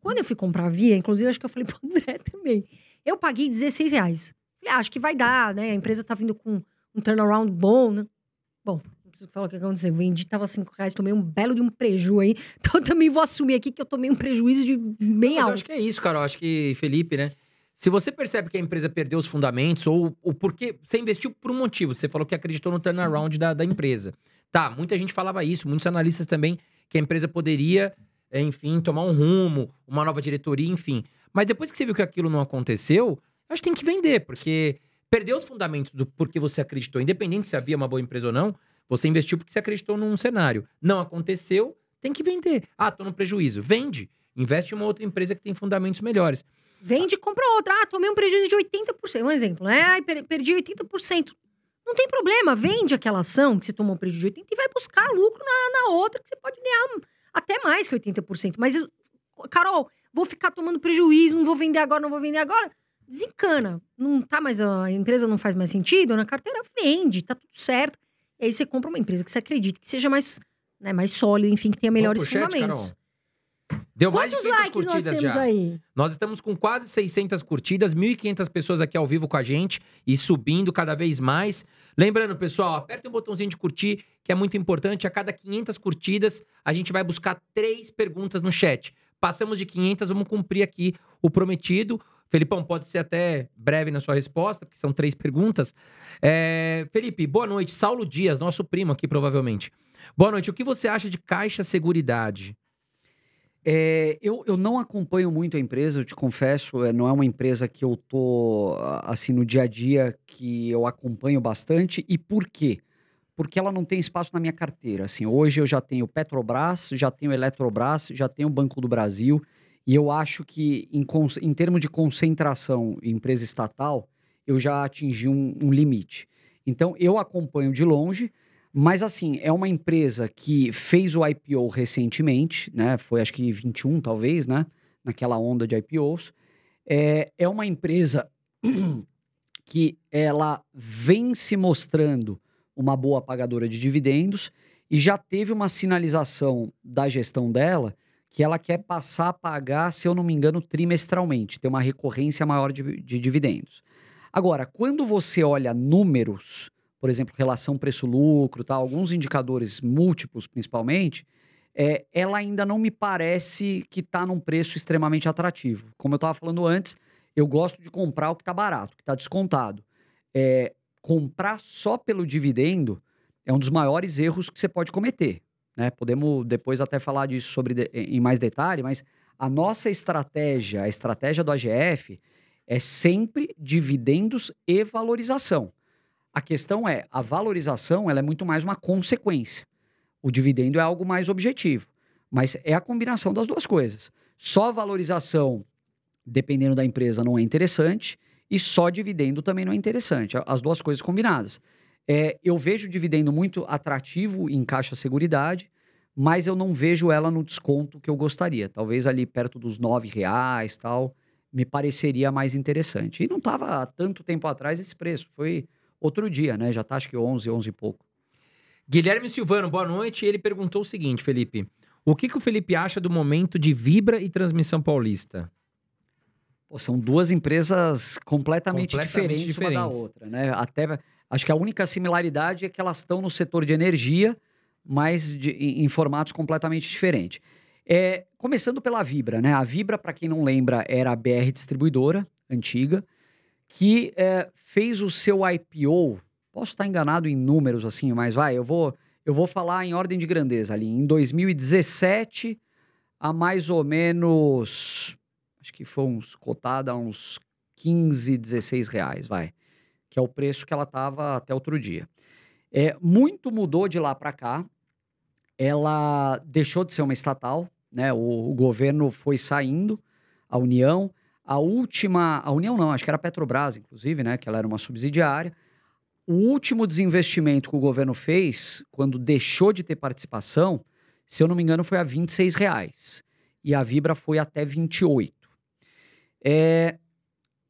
quando eu fui comprar a Via, inclusive, acho que eu falei pro André também. Eu paguei 16 reais. Falei, ah, acho que vai dar, né? A empresa tá vindo com um turnaround bom, né? Bom, não preciso falar o que aconteceu. Vendi, tava 5 reais, tomei um belo de um preju aí. Então, eu também vou assumir aqui que eu tomei um prejuízo de
eu
alto.
acho que é isso, Carol. Acho que, Felipe, né? Se você percebe que a empresa perdeu os fundamentos, ou o porquê. Você investiu por um motivo. Você falou que acreditou no turnaround da, da empresa. Tá, muita gente falava isso, muitos analistas também, que a empresa poderia, enfim, tomar um rumo, uma nova diretoria, enfim. Mas depois que você viu que aquilo não aconteceu, acho que tem que vender, porque perdeu os fundamentos do porquê você acreditou. Independente se havia uma boa empresa ou não, você investiu porque você acreditou num cenário. Não aconteceu, tem que vender. Ah, tô no prejuízo. Vende. Investe em uma outra empresa que tem fundamentos melhores.
Vende e compra outra. Ah, tomei um prejuízo de 80%. Um exemplo, né? Ai, per- perdi 80%. Não tem problema, vende aquela ação que você tomou um prejuízo de 80% e vai buscar lucro na, na outra, que você pode ganhar até mais que 80%. Mas, Carol, vou ficar tomando prejuízo, não vou vender agora, não vou vender agora. Desencana. Não tá mais, a empresa não faz mais sentido, na carteira vende, tá tudo certo. E aí você compra uma empresa que você acredita que seja mais, né, mais sólida, enfim, que tenha melhores
chat,
fundamentos.
Carol? Deu mais de
Quantos
500
likes nós
curtidas
temos
já.
aí?
Nós estamos com quase 600 curtidas, 1.500 pessoas aqui ao vivo com a gente e subindo cada vez mais. Lembrando, pessoal, aperta o botãozinho de curtir, que é muito importante. A cada 500 curtidas, a gente vai buscar três perguntas no chat. Passamos de 500, vamos cumprir aqui o prometido. Felipão, pode ser até breve na sua resposta, porque são três perguntas. É, Felipe, boa noite. Saulo Dias, nosso primo aqui, provavelmente. Boa noite. O que você acha de Caixa Seguridade?
É, eu, eu não acompanho muito a empresa, eu te confesso, é, não é uma empresa que eu tô, assim, no dia a dia que eu acompanho bastante. E por quê? Porque ela não tem espaço na minha carteira. Assim, hoje eu já tenho Petrobras, já tenho Eletrobras, já tenho Banco do Brasil. E eu acho que, em, em termos de concentração em empresa estatal, eu já atingi um, um limite. Então, eu acompanho de longe, mas assim, é uma empresa que fez o IPO recentemente, né? Foi acho que 21, talvez, né? Naquela onda de IPOs. É, é uma empresa que ela vem se mostrando uma boa pagadora de dividendos e já teve uma sinalização da gestão dela que ela quer passar a pagar, se eu não me engano, trimestralmente, ter uma recorrência maior de, de dividendos. Agora, quando você olha números, por exemplo, relação preço-lucro, tá, alguns indicadores múltiplos principalmente, é, ela ainda não me parece que está num preço extremamente atrativo. Como eu estava falando antes, eu gosto de comprar o que está barato, que está descontado. É, comprar só pelo dividendo é um dos maiores erros que você pode cometer. Né? Podemos depois até falar disso sobre em mais detalhe, mas a nossa estratégia, a estratégia do AGF, é sempre dividendos e valorização. A questão é, a valorização ela é muito mais uma consequência. O dividendo é algo mais objetivo, mas é a combinação das duas coisas. Só valorização, dependendo da empresa, não é interessante, e só dividendo também não é interessante. As duas coisas combinadas. É, eu vejo o dividendo muito atrativo em caixa seguridade, mas eu não vejo ela no desconto que eu gostaria. Talvez ali perto dos nove reais tal, me pareceria mais interessante. E não estava há tanto tempo atrás esse preço. Foi outro dia, né? Já está acho que 11, 11 e pouco.
Guilherme Silvano, boa noite. Ele perguntou o seguinte, Felipe. O que, que o Felipe acha do momento de Vibra e Transmissão Paulista?
Pô, são duas empresas completamente,
Completamente
diferentes,
diferentes.
uma da outra, né? Até acho que a única similaridade é que elas estão no setor de energia, mas de- em, em formatos completamente diferentes. É, começando pela Vibra, né? A Vibra, para quem não lembra, era a BR distribuidora antiga que é, fez o seu IPO. Posso estar enganado em números assim, mas vai, eu vou eu vou falar em ordem de grandeza ali. Em 2017, a mais ou menos acho que foi uns cotada a uns 15, 16 reais, vai. Que é o preço que ela estava até outro dia. É, muito mudou de lá para cá. Ela deixou de ser uma estatal, né? O, o governo foi saindo, a União. A última, a União não, acho que era a Petrobras, inclusive, né? Que ela era uma subsidiária. O último desinvestimento que o governo fez, quando deixou de ter participação, se eu não me engano, foi a 26 reais. E a Vibra foi até 28. É,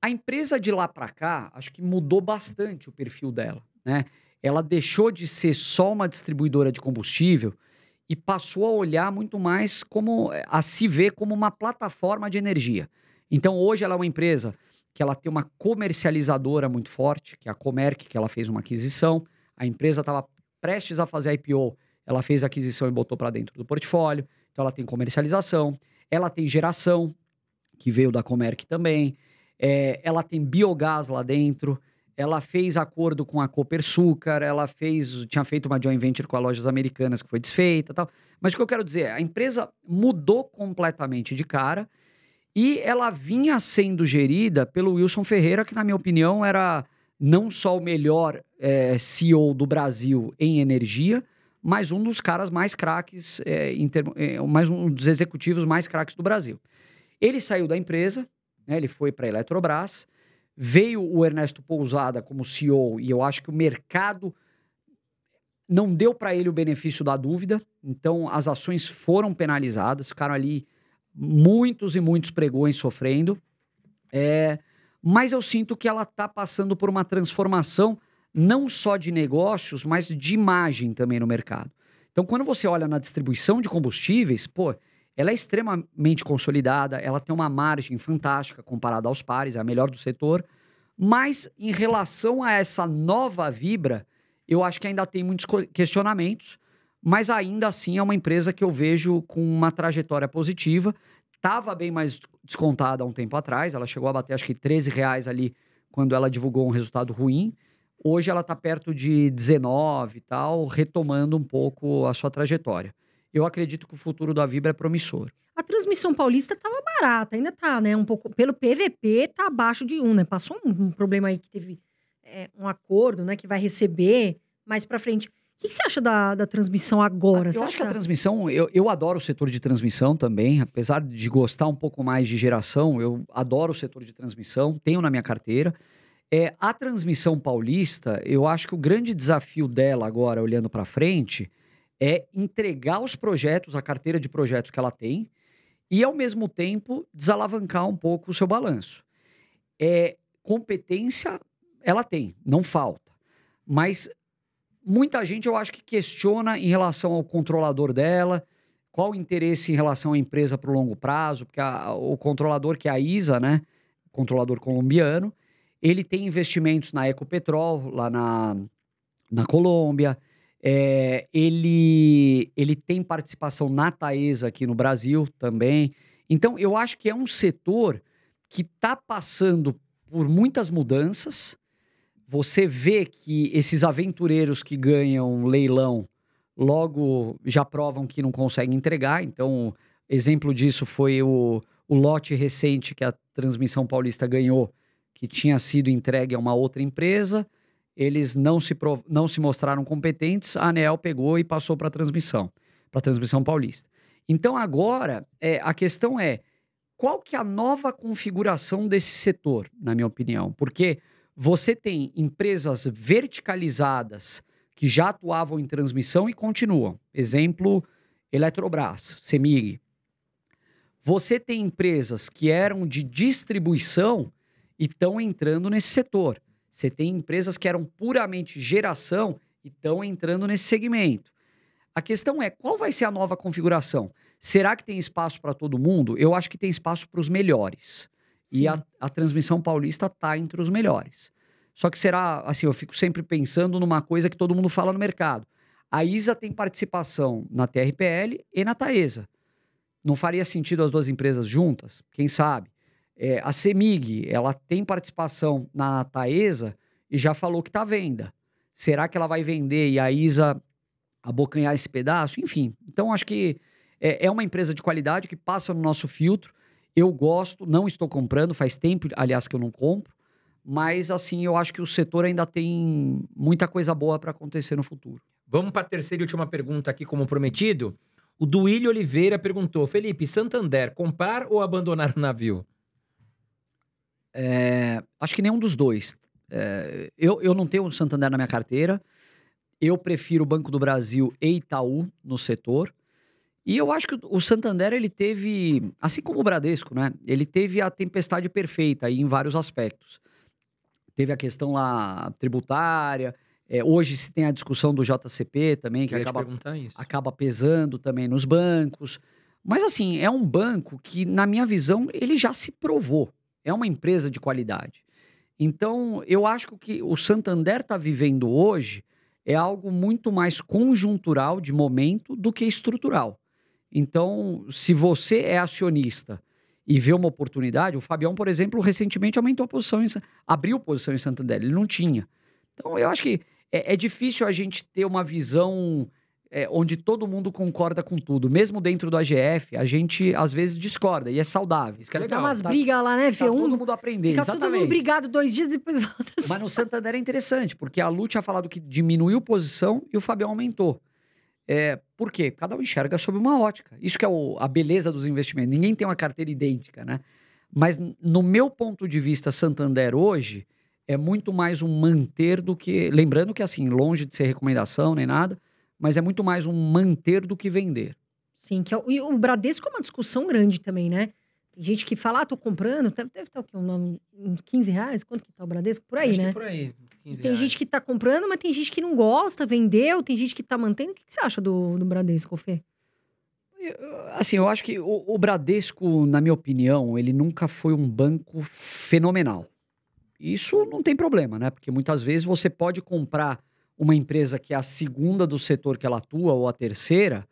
a empresa de lá para cá, acho que mudou bastante o perfil dela, né? Ela deixou de ser só uma distribuidora de combustível e passou a olhar muito mais como a se ver como uma plataforma de energia. Então hoje ela é uma empresa que ela tem uma comercializadora muito forte, que é a Comerc, que ela fez uma aquisição. A empresa estava prestes a fazer IPO, ela fez a aquisição e botou para dentro do portfólio. Então ela tem comercialização, ela tem geração, que veio da Comerc também. É, ela tem biogás lá dentro. Ela fez acordo com a Copersucar, ela fez, tinha feito uma joint venture com as lojas americanas que foi desfeita, tal. Mas o que eu quero dizer, a empresa mudou completamente de cara e ela vinha sendo gerida pelo Wilson Ferreira, que na minha opinião era não só o melhor eh, CEO do Brasil em energia, mas um dos caras mais craques, termo- eh, mais um dos executivos mais craques do Brasil. Ele saiu da empresa, né, ele foi para a Eletrobras, veio o Ernesto Pousada como CEO e eu acho que o mercado não deu para ele o benefício da dúvida, então as ações foram penalizadas, ficaram ali muitos e muitos pregões sofrendo. É, mas eu sinto que ela está passando por uma transformação não só de negócios, mas de imagem também no mercado. Então, quando você olha na distribuição de combustíveis, pô, ela é extremamente consolidada, ela tem uma margem fantástica comparada aos pares, é a melhor do setor. Mas em relação a essa nova Vibra, eu acho que ainda tem muitos questionamentos, mas ainda assim é uma empresa que eu vejo com uma trajetória positiva. Estava bem mais descontada há um tempo atrás, ela chegou a bater acho que 13 reais ali quando ela divulgou um resultado ruim. Hoje ela está perto de 19 e tal, retomando um pouco a sua trajetória. Eu acredito que o futuro da Vibra é promissor.
A transmissão paulista tava barata, ainda tá, né? Um pouco. Pelo PVP, tá abaixo de um, né? Passou um, um problema aí que teve é, um acordo, né? Que vai receber mais pra frente. O que, você acha da, da transmissão agora?
Eu
Você
acho que a transmissão, eu, eu adoro o setor de transmissão também, apesar de gostar um pouco mais de geração, eu adoro o setor de transmissão, tenho na minha carteira. É, a transmissão paulista, eu acho que o grande desafio dela agora, olhando para frente, é entregar os projetos, a carteira de projetos que ela tem, e ao mesmo tempo desalavancar um pouco o seu balanço. É, competência ela tem, não falta. Mas muita gente eu acho que questiona em relação ao controlador dela. qual o interesse em relação à empresa para o longo prazo, porque a- o controlador, que é a ISA, né, controlador colombiano, ele tem investimentos na Ecopetrol, lá na, na Colômbia, é, ele, ele tem participação na Taesa aqui no Brasil também. Então, eu acho que é um setor que está passando por muitas mudanças. Você vê que esses aventureiros que ganham leilão logo já provam que não conseguem entregar. Então, exemplo disso foi o, o lote recente que a Transmissão Paulista ganhou, que tinha sido entregue a uma outra empresa. Eles não se, prov- não se mostraram competentes, a ANEEL pegou e passou para a transmissão, para a Transmissão Paulista. Então, agora, é, a questão é, qual que é a nova configuração desse setor, na minha opinião? Porque você tem empresas verticalizadas que já atuavam em transmissão e continuam. Exemplo, Eletrobras, Semig. Você tem empresas que eram de distribuição e estão entrando nesse setor. Você tem empresas que eram puramente geração e estão entrando nesse segmento. A questão é, qual vai ser a nova configuração? Será que tem espaço para todo mundo? Eu acho que tem espaço para os melhores.
Sim.
E a, a transmissão paulista está entre os melhores. Só que será, assim, eu fico sempre pensando numa coisa que todo mundo fala no mercado. A ISA tem participação na TRPL e na Taesa. Não faria sentido as duas empresas juntas? Quem sabe? É, a Semig, ela tem participação na Taesa e já falou que está à venda. Será que ela vai vender e a ISA abocanhar esse pedaço? Enfim, então acho que é, é uma empresa de qualidade que passa no nosso filtro. Eu gosto, não estou comprando, faz tempo, aliás, que eu não compro. Mas, assim, eu acho que o setor ainda tem muita coisa boa para acontecer no futuro.
Vamos para a terceira e última pergunta aqui, como prometido. O Duílio Oliveira perguntou: Felipe, Santander, comprar ou abandonar o navio?
É, acho que nenhum dos dois. É, eu, eu não tenho o Santander na minha carteira. Eu prefiro o Banco do Brasil e Itaú no setor. E eu acho que o Santander, ele teve, assim como o Bradesco, né? Ele teve a tempestade perfeita aí em vários aspectos. Teve a questão lá tributária. é, hoje se tem a discussão do JCP também, que acaba acaba pesando também nos bancos. Mas assim, é um banco que, na minha visão, ele já se provou. É uma empresa de qualidade. Então, eu acho que o que o Santander está vivendo hoje é algo muito mais conjuntural de momento do que estrutural. Então, se você é acionista e vê uma oportunidade, o Fabião, por exemplo, recentemente aumentou a posição, em, abriu posição em Santander, ele não tinha. Então, eu acho que é, é difícil a gente ter uma visão é, onde todo mundo concorda com tudo. Mesmo dentro do AGF, a gente às vezes discorda e é saudável.
Isso que é legal.
umas
tá-
brigas lá, né,
Tá
Fê?
todo
Um,
mundo aprender,
fica todo
exatamente.
mundo brigado dois dias e depois volta.
Mas no Santander é interessante, porque a Lu tinha falado que diminuiu posição e o Fabião aumentou. É, por quê? Cada um enxerga sob uma ótica. Isso que é o- a beleza dos investimentos. Ninguém tem uma carteira idêntica, né? Mas no meu ponto de vista, Santander hoje é muito mais um manter do que. Lembrando que, assim, longe de ser recomendação nem nada, mas é muito mais um manter do que vender.
Sim, que é e o Bradesco é uma discussão grande também, né? Tem gente que fala, ah, tô comprando, deve, estar o quê? Um- Uns 15 reais? Quanto que tá o Bradesco? Por aí,
Acho que
né?
por aí, 15
Tem gente que tá comprando, mas tem gente que não gosta, vendeu, tem gente que tá mantendo. O que, que você acha do, do Bradesco, Fê?
Assim, eu acho que o, o Bradesco, na minha opinião, ele nunca foi um banco fenomenal. Isso não tem problema, né? Porque muitas vezes você pode comprar uma empresa que é a segunda do setor que ela atua ou a terceira,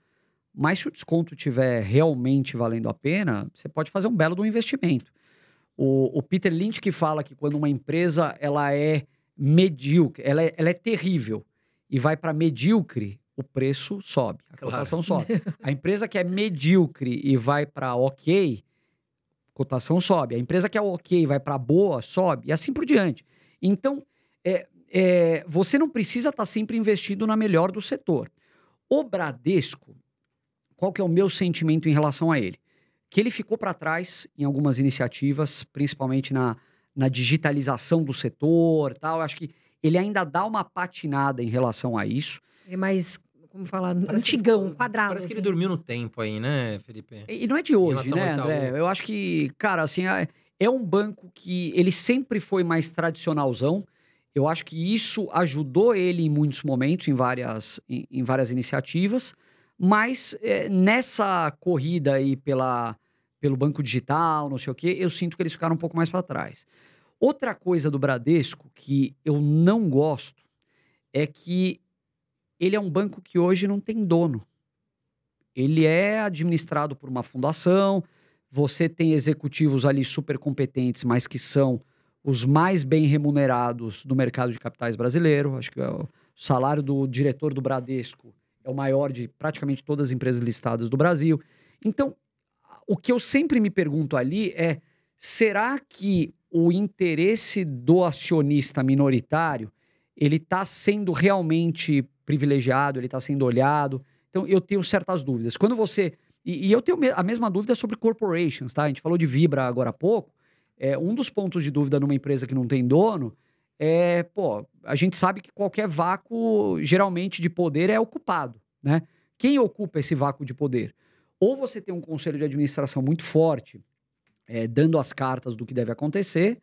mas se o desconto tiver realmente valendo a pena, você pode fazer um belo do investimento. O, o Peter Lynch que fala que quando uma empresa ela é medíocre, ela é, ela é terrível e vai para medíocre, o preço sobe, a
Claro.
cotação sobe. A empresa que é medíocre e vai para ok, cotação sobe. A empresa que é ok e vai para boa, sobe. E assim por diante. Então, é, é, você não precisa estar sempre investindo na melhor do setor. O Bradesco, qual que é o meu sentimento em relação a ele? Que ele ficou para trás em algumas iniciativas, principalmente na, na digitalização do setor tal. Eu acho que ele ainda dá uma patinada em relação a isso.
Ele é mais, como falar,
Parece que
antigão,
ficou-
quadrado.
Parece que ele
assim.
dormiu no tempo aí, né, Felipe?
E não é de hoje, né. André? Eu acho que, cara, assim, é, é um banco que ele sempre foi mais tradicionalzão. Eu acho que isso ajudou ele em muitos momentos, em várias, em, em várias iniciativas. Mas é, nessa corrida aí pela, pelo banco digital, não sei o quê, eu sinto que eles ficaram um pouco mais para trás. Outra coisa do Bradesco que eu não gosto é que ele é um banco que hoje não tem dono. Ele é administrado por uma fundação, você tem executivos ali super competentes, mas que são os mais bem remunerados do mercado de capitais brasileiro. Acho que é o salário do diretor do Bradesco é o maior de praticamente todas as empresas listadas do Brasil. Então, o que eu sempre me pergunto ali é: será que o interesse do acionista minoritário ele está sendo realmente privilegiado, ele está sendo olhado? Então, eu tenho certas dúvidas. Quando você. E, e, eu tenho a mesma dúvida sobre corporations, tá? A gente falou de Vibra agora há pouco. É, um dos pontos de dúvida numa empresa que não tem dono é, pô, a gente sabe que qualquer vácuo, geralmente, de poder é ocupado, né? Quem ocupa esse vácuo de poder? Ou você tem um conselho de administração muito forte, é, dando as cartas do que deve acontecer,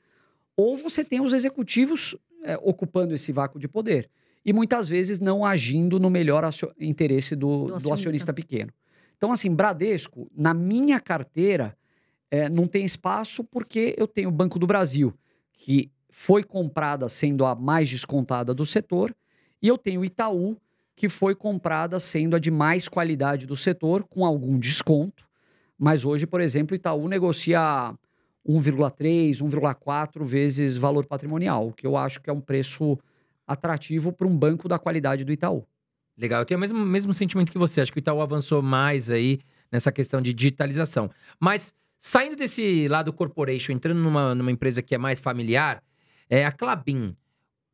ou você tem os executivos é, ocupando esse vácuo de poder e muitas vezes não agindo no melhor interesse do, do, acionista. do, acionista. pequeno. Então, assim, Bradesco, na minha carteira, é, não tem espaço porque eu tenho o Banco do Brasil, que foi comprada sendo a mais descontada do setor, e eu tenho Itaú, que foi comprada sendo a de mais qualidade do setor, com algum desconto. Mas hoje, por exemplo, Itaú negocia 1,3, 1,4 vezes valor patrimonial, o que eu acho que é um preço atrativo para um banco da qualidade do Itaú.
Legal, eu tenho o mesmo, mesmo sentimento que você. Acho que o Itaú avançou mais aí nessa questão de digitalização. Mas saindo desse lado corporation, entrando numa, numa empresa que é mais familiar, é a Clabin.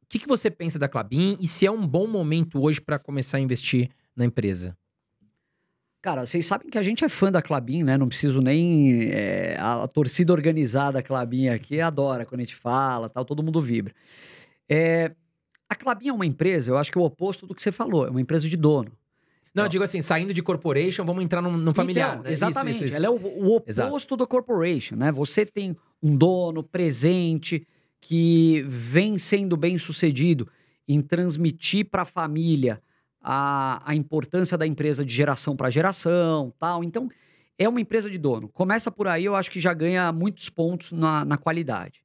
O que, que você pensa da Clabin e se é um bom momento hoje para começar a investir na empresa?
Cara, vocês sabem que a gente é fã da Clabin, né? Não preciso nem. É, a, a, torcida organizada da Clabin aqui adora quando a gente fala, tal, todo mundo vibra. É, a Clabin é uma empresa, eu acho que é o oposto do que você falou, é uma empresa de dono.
Não, eu digo assim, saindo de corporation, vamos entrar no, no familiar.
Então, né? Exatamente. Isso, isso, isso. Ela é o, o oposto Exato. do corporation, né? Você tem um dono presente que vem sendo bem sucedido em transmitir para a família a, importância da empresa de geração para geração, tal. Então, é uma empresa de dono. Começa por aí, eu acho que já ganha muitos pontos na, na qualidade.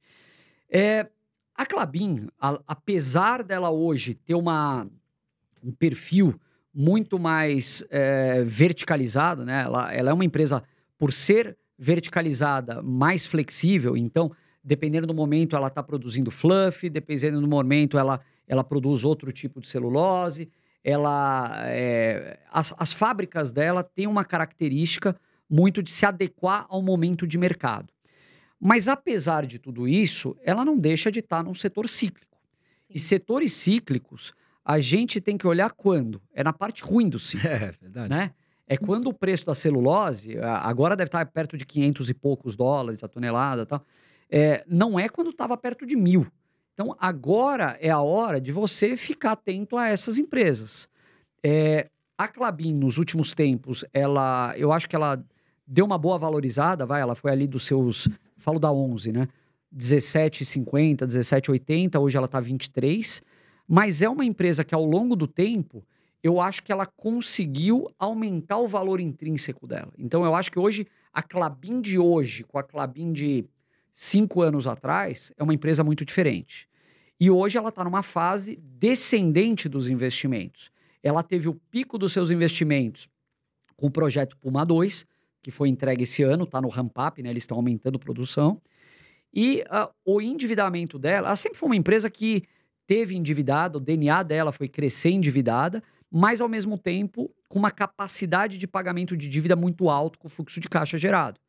É, a Clabin, apesar dela hoje ter uma, um perfil muito mais é, verticalizado, né? Ela, ela é uma empresa, por ser verticalizada, mais flexível, então, dependendo do momento, ela está produzindo fluff, dependendo do momento, ela, ela produz outro tipo de celulose. Ela, é, as, as fábricas dela têm uma característica muito de se adequar ao momento de mercado. Mas apesar de tudo isso, ela não deixa de estar num setor cíclico. Sim. E setores cíclicos, a gente tem que olhar quando? É na parte ruim do ciclo. É, verdade. Né? É quando o preço da celulose, agora deve estar perto de 500 e poucos dólares a tonelada e tal, é, não é quando estava perto de mil. Então, agora é a hora de você ficar atento a essas empresas. É, a Clabin, nos últimos tempos, ela, eu acho que ela deu uma boa valorizada, vai, ela foi ali dos seus falo da 11, né? 17,50, 17,80, hoje ela está 23. Mas é uma empresa que ao longo do tempo, eu acho que ela conseguiu aumentar o valor intrínseco dela. Então eu acho que hoje, a Clabin de hoje, com a Clabin de cinco anos atrás, é uma empresa muito diferente. E hoje ela está numa fase descendente dos investimentos. Ela teve o pico dos seus investimentos com o projeto Puma 2, que foi entregue esse ano, está no ramp-up, né? Eles estão aumentando produção. E uh, o endividamento dela, ela sempre foi uma empresa que teve endividada, o DNA dela foi crescer endividada, mas ao mesmo tempo com uma capacidade de pagamento de dívida muito alto com o fluxo de caixa gerado.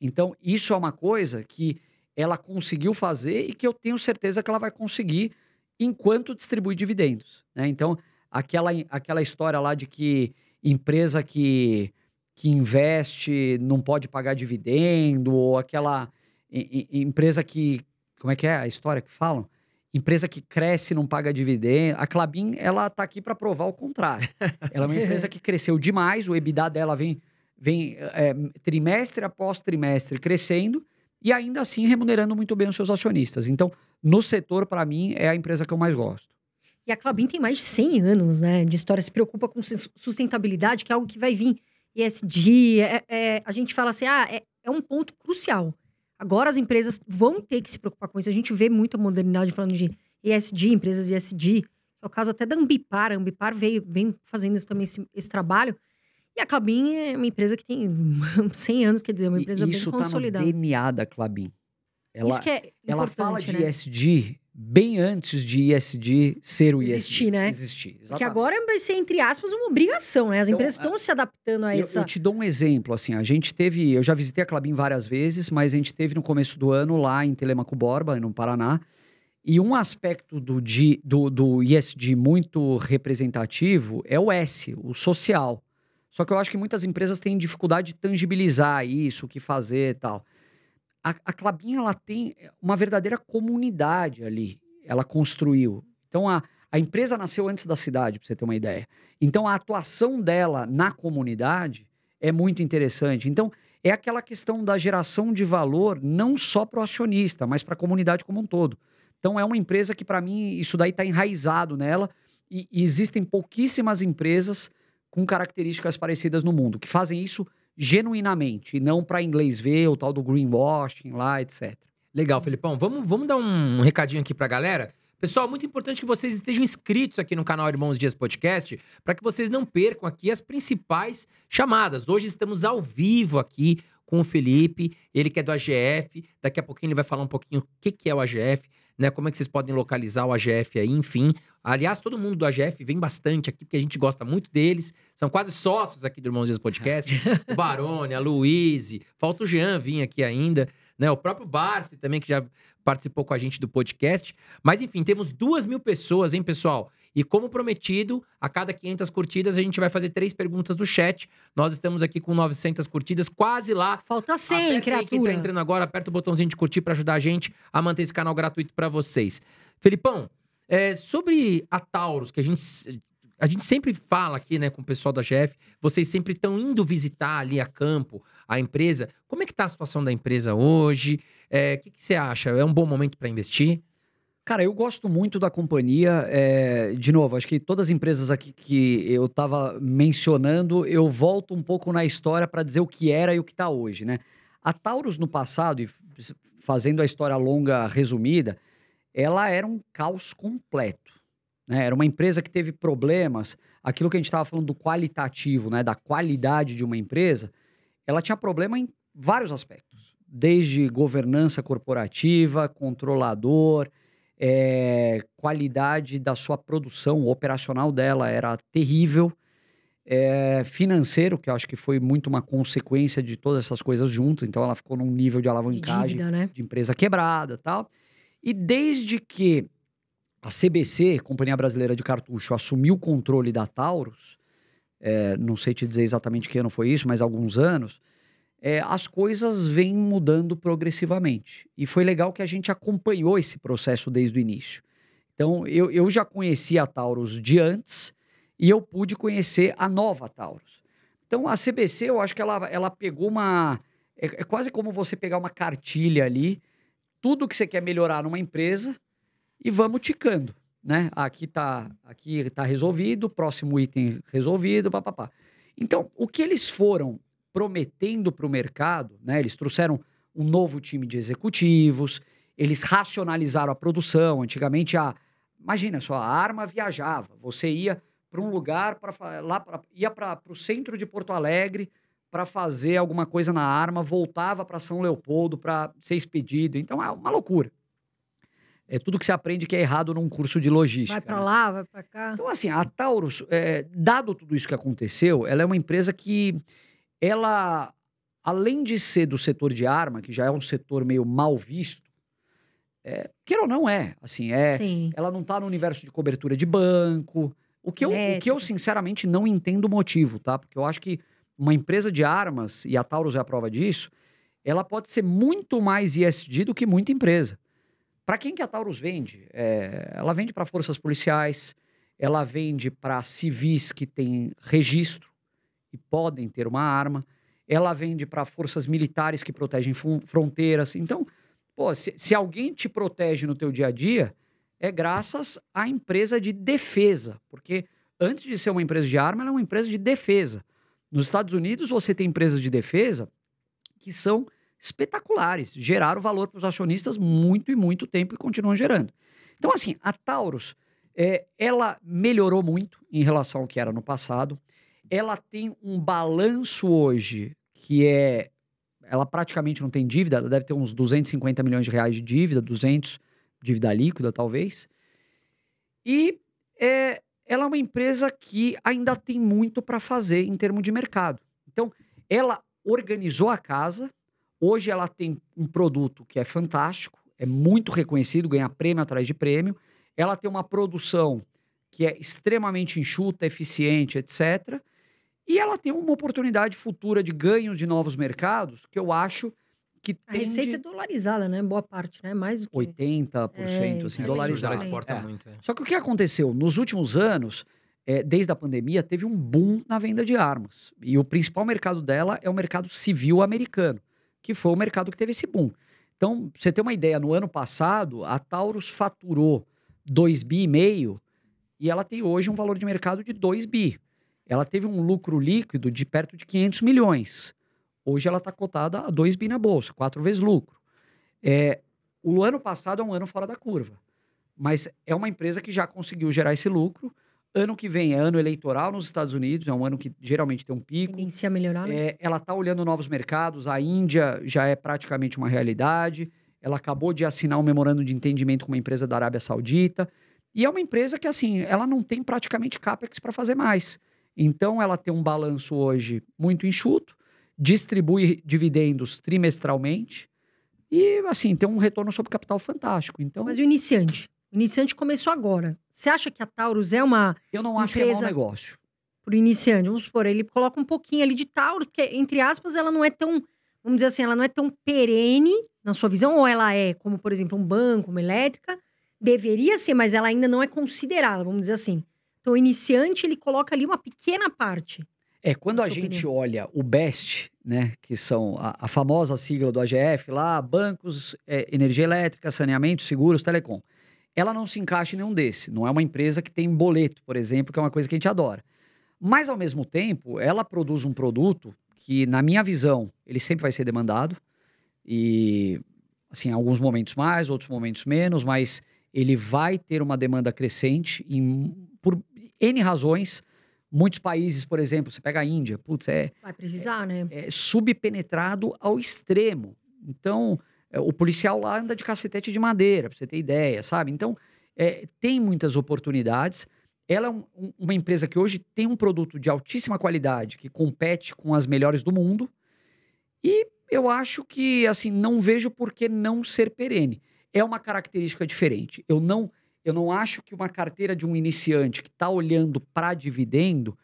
Então, isso é uma coisa que ela conseguiu fazer e que eu tenho certeza que ela vai conseguir enquanto distribui dividendos. Né? Então, aquela, aquela história lá de que empresa que que investe não pode pagar dividendo, ou aquela empresa que. Como é que é a história que falam? Empresa que cresce não paga dividendo. A Clabin, ela está aqui para provar o contrário. ela é uma empresa que cresceu demais, o EBITDA dela vem, vem é, trimestre após trimestre crescendo e ainda assim remunerando muito bem os seus acionistas. Então, no setor, para mim, é a empresa que eu mais gosto.
E a Clabin tem mais de 100 anos, né, de história, se preocupa com sus- sustentabilidade, que é algo que vai vir. ESG, é, é- a gente fala assim, ah, é, é um ponto crucial. Agora as empresas vão ter que se preocupar com isso. A gente vê muita modernidade falando de ESG, empresas ESG. É o caso até da Ambipar. A Ambipar veio, vem fazendo também esse, esse trabalho. E a Clabin é uma empresa que tem 100 anos, quer dizer, uma
E
empresa bem
isso tá no
consolidada.
DNA da Clabin. Ela,
isso que é
ela fala de
né?
ESG bem antes de ESG ser o ESG.
Existir, né?
Existir,
Que
exatamente.
agora vai ser, entre aspas, uma obrigação, né? As
Então,
empresas estão se adaptando a
Eu,
essa...
eu te dou um exemplo, assim, a gente teve, eu já visitei a Clabin várias vezes, mas a gente teve no começo do ano lá em Telemaco Borba, no Paraná, e um aspecto do, do, do ESG muito representativo é o S, o social. Só que eu acho que muitas empresas têm dificuldade de tangibilizar isso, o que fazer e tal. A, a Clabin, ela tem uma verdadeira comunidade ali, ela construiu. Então, a, a empresa nasceu antes da cidade, para você ter uma ideia. Então, a atuação dela na comunidade é muito interessante. Então, é aquela questão da geração de valor não só para o acionista, mas para a comunidade como um todo. Então, é uma empresa que, para mim, isso daí está enraizado nela e, e existem pouquíssimas empresas com características parecidas no mundo, que fazem isso genuinamente, e não para inglês ver, o tal do greenwashing lá, etc.
Legal, Felipão. Vamos, vamos dar um recadinho aqui pra galera. Pessoal, muito importante que vocês estejam inscritos aqui no canal Irmãos Dias Podcast, para que vocês não percam aqui as principais chamadas. Hoje estamos ao vivo aqui com o Felipe, ele que é do AGF. Daqui a pouquinho ele vai falar um pouquinho o que, que é o AGF, né? Como é que vocês podem localizar o AGF aí, enfim. Aliás, todo mundo do AGF vem bastante aqui, porque a gente gosta muito deles. São quase sócios aqui do Irmãos Dias Podcast. o Barone, a Luíse, falta o Jean vir aqui ainda, né? O próprio Barsi também, que já participou com a gente do podcast. Mas enfim, temos duas mil pessoas, hein, pessoal? E como prometido, a cada 500 curtidas a gente vai fazer três perguntas do chat. Nós estamos aqui com 900 curtidas, quase lá.
Falta 100,
Aperta aí quem tá
criatura.
entrando agora, aperta o botãozinho de curtir para ajudar a gente a manter esse canal gratuito para vocês. Felipão, é, sobre a Taurus, que a gente, a gente sempre fala aqui, né, com o pessoal da GF, vocês sempre estão indo visitar ali a campo, a empresa. Como é que tá a situação da empresa hoje? É, O que, que você acha? É um bom momento para investir?
Cara, eu gosto muito da companhia. é, de novo, acho que todas as empresas aqui que eu estava mencionando, eu volto um pouco na história para dizer o que era e o que está hoje, né? A Taurus no passado, e fazendo a história longa resumida, ela era um caos completo. Né? Era uma empresa que teve problemas. Aquilo que a gente estava falando do qualitativo, né? da qualidade de uma empresa, ela tinha problema em vários aspectos. Desde governança corporativa, controlador, é, qualidade da sua produção, o operacional dela era terrível. É, financeiro, que eu acho que foi muito uma consequência de todas essas coisas juntas, então ela ficou num nível de
De
alavancagem
dívida, né?
de empresa quebrada tal. E desde que a CBC, Companhia Brasileira de Cartucho, assumiu o controle da Taurus, é, não sei te dizer exatamente que ano foi isso, mas alguns anos, é, as coisas vêm mudando progressivamente. E foi legal que a gente acompanhou esse processo desde o início. Então, eu, eu já conhecia a Taurus de antes e eu pude conhecer a nova Taurus. Então, a CBC, eu acho que ela, ela pegou uma. É, é quase como você pegar uma cartilha ali, tudo que você quer melhorar numa empresa e vamos ticando, né? Aqui tá, aqui tá resolvido, próximo item resolvido, papapá. Então, o que eles foram prometendo para o mercado, né? Eles trouxeram um novo time de executivos, eles racionalizaram a produção. Antigamente, a, imagina só, a arma viajava. Você ia para um lugar para lá pra, ia para o centro de Porto Alegre para fazer alguma coisa na arma, voltava para São Leopoldo para ser expedido. Então é uma loucura. É tudo que você aprende que é errado num curso de logística.
Vai pra
né?
lá, vai pra cá.
Então, assim, a Taurus, é, dado tudo isso que aconteceu, ela é uma empresa que, ela, além de ser do setor de arma, que já é um setor meio mal visto, é, queira ou não é, assim, é,
Sim.
ela não está no universo de cobertura de banco. O que, eu, o que eu, sinceramente, não entendo o motivo, tá? Porque eu acho que uma empresa de armas, e a Taurus é a prova disso, ela pode ser muito mais ESG do que muita empresa. Para quem que a Taurus vende? É, ela vende para forças policiais, ela vende para civis que têm registro e podem ter uma arma, ela vende para forças militares que protegem fron- fronteiras. Então, pô, se, se alguém te protege no teu dia a dia, é graças à empresa de defesa, porque antes de ser uma empresa de arma, ela é uma empresa de defesa. Nos Estados Unidos, você tem empresas de defesa que são espetaculares, geraram valor para os acionistas muito e muito tempo e continuam gerando. Então, assim, a Taurus, é, ela melhorou muito em relação ao que era no passado. Ela tem um balanço hoje que é. Ela praticamente não tem dívida, ela deve ter uns 250 milhões de reais de dívida, 200 dívida líquida, talvez. E é, ela é uma empresa que ainda tem muito para fazer em termos de mercado. Então, ela organizou a casa, hoje ela tem um produto que é fantástico, é muito reconhecido, ganha prêmio atrás de prêmio. Ela tem uma produção que é extremamente enxuta, eficiente, etc. E ela tem uma oportunidade futura de ganho de novos mercados que eu acho que
A
tende...
receita é dolarizada, né? Boa parte, né? Mais do que...
80%
É,
assim,
é
dolarizado.
Ela exporta
É.
muito. é.
Só que o que aconteceu? Nos últimos anos, eh, desde a pandemia, teve um boom na venda de armas. E o principal mercado dela é o mercado civil americano, que foi o mercado que teve esse boom. Então, pra você ter uma ideia, no ano passado, a Taurus faturou 2 bi e meio e ela tem hoje um valor de mercado de 2 bi. Ela teve um lucro líquido de perto de 500 milhões. Hoje ela está cotada a 2 bi na bolsa, quatro vezes lucro. É, o ano passado é um ano fora da curva, mas é uma empresa que já conseguiu gerar esse lucro. Ano que vem é ano eleitoral nos Estados Unidos, é um ano que geralmente tem um pico.
Tendência a melhorar, né?
É, ela está olhando novos mercados. A Índia já é praticamente uma realidade. Ela acabou de assinar um memorando de entendimento com uma empresa da Arábia Saudita. E é uma empresa que, assim, ela não tem praticamente capex para fazer mais. Então, ela tem um balanço hoje muito enxuto, distribui dividendos trimestralmente e, assim, tem um retorno sobre capital fantástico. Então,
Mas e o iniciante? O iniciante começou agora. Você acha que a Taurus é uma
eu não acho que é mau
empresa-
negócio.
pro iniciante? Vamos supor, ele coloca um pouquinho ali de Taurus, porque, entre aspas, ela não é tão, vamos dizer assim, ela não é tão perene na sua visão, ou ela é, como, por exemplo, um banco, uma elétrica, deveria ser, mas ela ainda não é considerada, vamos dizer assim. Então, o iniciante, ele coloca ali uma pequena parte.
É, quando a gente
opinião.
olha o BEST, né, que são a, a famosa sigla do AGF lá, bancos, é, energia elétrica, saneamento, seguros, telecom. Ela não se encaixa em nenhum desse. Não é uma empresa que tem boleto, por exemplo, que é uma coisa que a gente adora. Mas, ao mesmo tempo, ela produz um produto que, na minha visão, ele sempre vai ser demandado. E, assim, em alguns momentos mais, outros momentos menos, mas ele vai ter uma demanda crescente em, N razões. Muitos países, por exemplo, você pega a Índia, putz, é,
Vai precisar, né?
é subpenetrado ao extremo. Então, é, o policial lá anda de cacetete de madeira, pra você ter ideia, sabe? Então, é, tem muitas oportunidades. Ela é um- uma empresa que hoje tem um produto de altíssima qualidade, que compete com as melhores do mundo. E eu acho que, assim, não vejo por que não ser perene. É uma característica diferente. Eu não, eu não acho que uma carteira de um iniciante que está olhando para dividendo,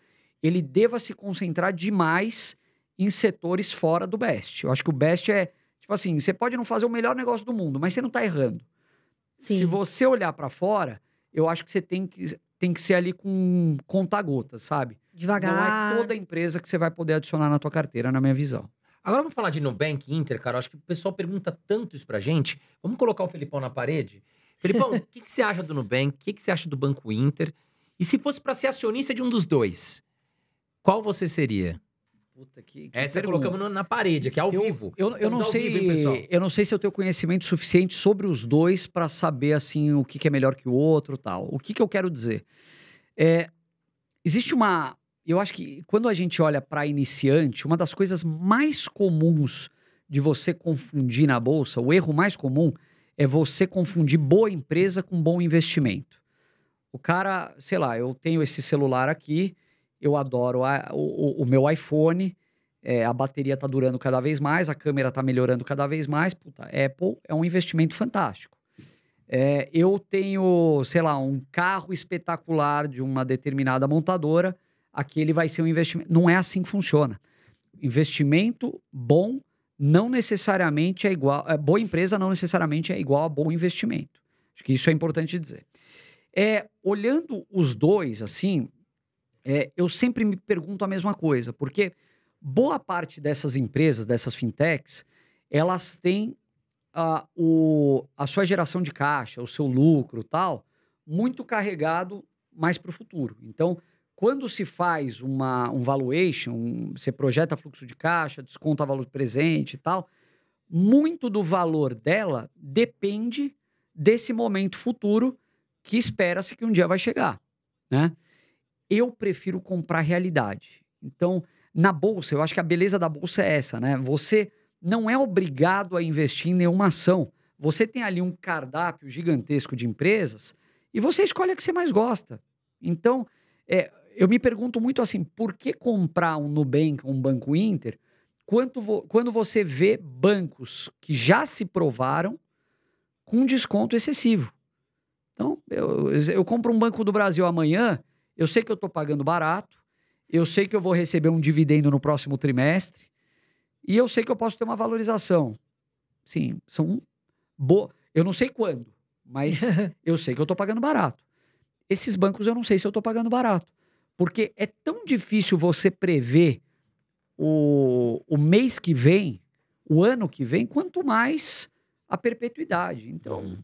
ele deva se concentrar demais em setores fora do best. Eu acho que o best é, tipo assim, você pode não fazer o melhor negócio do mundo, mas você não está errando.
Sim.
Se você olhar para fora, eu acho que você tem que, tem que ser ali com conta-gotas, sabe?
Devagar.
Não é toda empresa que você vai poder adicionar na tua carteira, na minha visão.
Agora vamos falar de Nubank, Inter, cara. Eu acho que o pessoal pergunta tanto isso pra gente. Vamos colocar o Felipão na parede? Felipão, o que, que você acha do Nubank? O que, que você acha do Banco Inter? E se fosse pra ser acionista de um dos dois, qual você seria?
Puta, que,
Essa colocamos no- na parede, aqui ao
eu,
vivo.
Eu, eu não
ao
sei,
vivo, hein,
eu não sei se eu tenho conhecimento suficiente sobre os dois para saber assim o que, que é melhor que o outro, tal. O que, que eu quero dizer? É, existe uma, eu acho que quando a gente olha para iniciante, uma das coisas mais comuns de você confundir na bolsa, o erro mais comum é você confundir boa empresa com bom investimento. O cara, sei lá, eu tenho esse celular aqui, eu adoro a- o- o- meu iPhone, é, a bateria tá durando cada vez mais, a câmera tá melhorando cada vez mais. Puta, Apple é um investimento fantástico. É, eu tenho, sei lá, um carro espetacular de uma determinada montadora, aquele vai ser um investimento. Não é assim que funciona. Investimento bom não necessariamente é igual. É, boa empresa não necessariamente é igual a bom investimento. Acho que isso é importante dizer. É, olhando os dois, assim, é, eu sempre me pergunto a mesma coisa, porque boa parte dessas empresas, dessas fintechs, elas têm a, o, a sua geração de caixa, o seu lucro tal, muito carregado mais para o futuro. Então, quando se faz uma, um valuation, um, você projeta fluxo de caixa, desconta valor presente e tal, muito do valor dela depende desse momento futuro que espera-se que um dia vai chegar, né? Eu prefiro comprar realidade. Então, na bolsa, eu acho que a beleza da bolsa é essa, né? Você não é obrigado a investir em nenhuma ação. Você tem ali um cardápio gigantesco de empresas e você escolhe a que você mais gosta. Então, é, eu me pergunto muito assim, por que comprar um Nubank, um Banco Inter, vo quando você vê bancos que já se provaram com desconto excessivo? Então, eu, eu compro um Banco do Brasil amanhã, eu sei que eu estou pagando barato, eu sei que eu vou receber um dividendo no próximo trimestre, e eu sei que eu posso ter uma valorização. Sim, são bo... Eu não sei quando, mas eu sei que eu estou pagando barato. Esses bancos eu não sei se eu estou pagando barato. Porque é tão difícil você prever o, o mês que vem, o ano que vem, quanto mais a perpetuidade. Então,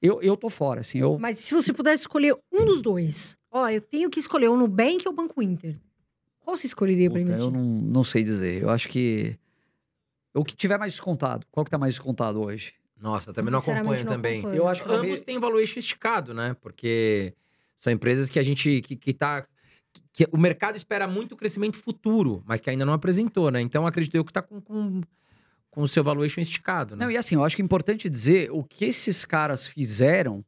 eu, eu tô fora, assim. Eu...
Mas se você pudesse escolher um dos dois, ó, eu tenho que escolher o Nubank ou o Banco Inter. Qual você escolheria para investir?
Eu não, não sei dizer. Eu acho que o que tiver mais descontado. Qual que tá mais descontado hoje?
Nossa, também não acompanho
não
também.
acompanho.
Eu acho que
Ambos
talvez-
têm valuation esticado, né? Porque são empresas que a gente que, que tá que o mercado espera muito crescimento futuro, mas que ainda não apresentou, né? Então acredito eu que tá com, com, com o seu valuation esticado, né?
Não, e assim, eu acho que é importante dizer o que esses caras fizeram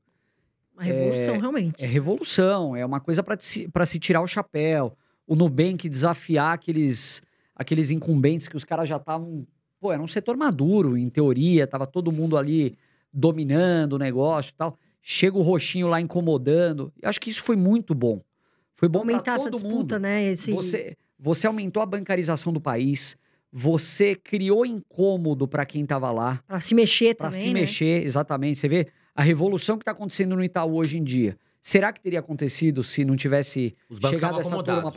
Uma revolução, realmente.
é revolução, é uma coisa para se, se tirar o chapéu. O Nubank desafiar aqueles, aqueles incumbentes que os caras já estavam. Pô, era um setor maduro, em teoria, tava todo mundo ali dominando o negócio e tal. Chega o roxinho lá incomodando. Eu acho que isso foi muito bom. Foi bom para
Aumentar essa
todo
disputa,
mundo.
né? Esse...
Você, você aumentou a bancarização do país, você criou incômodo para quem estava lá,
Pra se mexer
para
também,
se
né?
mexer, exatamente. Você vê a revolução que está acontecendo no Itaú hoje em dia. Será que teria acontecido se não tivesse chegado essa turma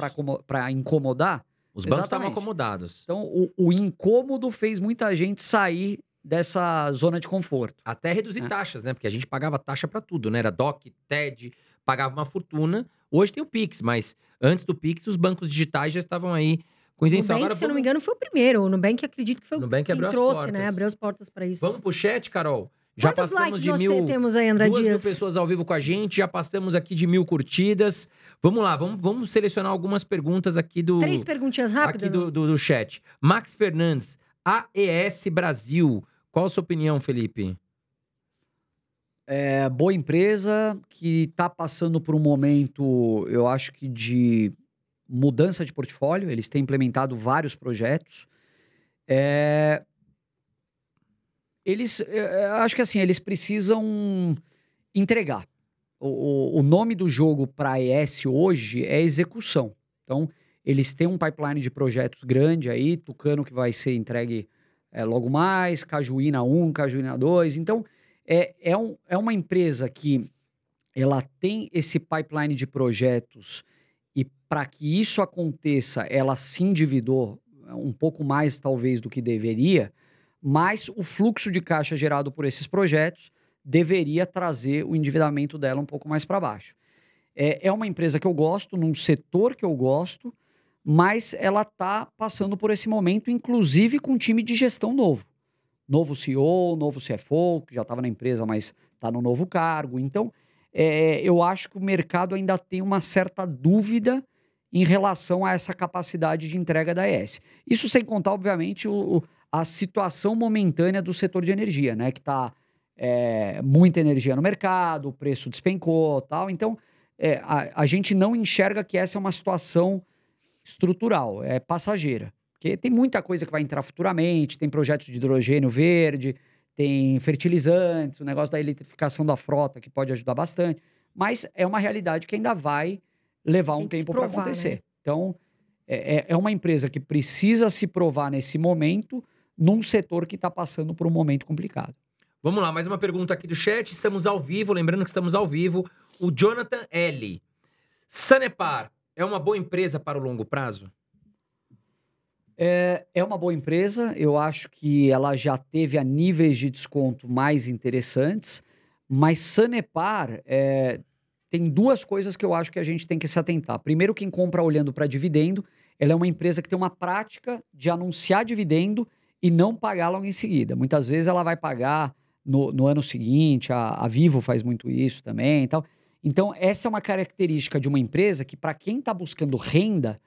para incomodar?
Os bancos estavam acomodados.
Então, o, o incômodo fez muita gente sair dessa zona de conforto.
Até reduzir
É.
taxas, né? Porque a gente pagava taxa pra tudo, né? Era DOC, TED, pagava uma fortuna. Hoje tem o Pix, mas antes do Pix, os bancos digitais já estavam aí com
O
isenção.
Nubank,
Agora
se eu não me engano, foi o primeiro. O Nubank, acredito que foi o
Nubank
quem
abriu as
trouxe, né? Abriu as portas pra isso.
vamos pro chat, Carol? Já
Quantos
passamos
likes
de
nós
mil,
te- temos aí, André
duas mil
Dias?
pessoas ao vivo com a gente, já passamos aqui de mil curtidas. Vamos lá, vamos, vamos selecionar algumas perguntas aqui do,
Três perguntinhas rápidas?
aqui do, do, do chat. Max Fernandes, AES Brasil. Qual a sua opinião, Felipe?
É boa empresa que está passando por um momento, eu acho que de mudança de portfólio. Eles têm implementado vários projetos. É, Eles, é, eu acho que assim, eles precisam entregar. O, o- o nome do jogo para a ES hoje é execução. Então, eles têm um pipeline de projetos grande aí, Tucano que vai ser entregue é, logo mais, Cajuína 1, Cajuína 2. Então, é, é, um, é uma empresa que ela tem esse pipeline de projetos e para que isso aconteça, ela se endividou um pouco mais talvez do que deveria, mas o fluxo de caixa gerado por esses projetos deveria trazer o endividamento dela um pouco mais para baixo. É, é uma empresa que eu gosto, num setor que eu gosto, mas ela está passando por esse momento, inclusive com um time de gestão novo. Novo CEO, novo CFO, que já estava na empresa, mas está no novo cargo. Então, é, eu acho que o mercado ainda tem uma certa dúvida em relação a essa capacidade de entrega da ES. Isso sem contar, obviamente, o- a situação momentânea do setor de energia, né? Que está muita energia no mercado, o preço despencou tal. Então, é, a, a gente não enxerga que essa é uma situação estrutural, é passageira. Porque tem muita coisa que vai entrar futuramente, tem projetos de hidrogênio verde, tem fertilizantes, o negócio da eletrificação da frota que pode ajudar bastante. Mas é uma realidade que ainda vai levar
Tem
um tempo para acontecer.
né?
Então, é, é- é uma empresa que precisa se provar nesse momento, num setor que está passando por um momento complicado.
Vamos lá, mais uma pergunta aqui do chat. Estamos ao vivo, lembrando que estamos ao vivo. O Jonathan L. Sanepar é uma boa empresa para o longo prazo?
É, é uma boa empresa, eu acho que ela já teve a níveis de desconto mais interessantes, mas Sanepar, é, tem duas coisas que eu acho que a gente tem que se atentar. Primeiro, quem compra olhando para dividendo, ela é uma empresa que tem uma prática de anunciar dividendo e não pagar logo em seguida. Muitas vezes ela vai pagar no, no ano seguinte, a, a, Vivo faz muito isso também. Então, essa é uma característica de uma empresa que, para quem está buscando renda,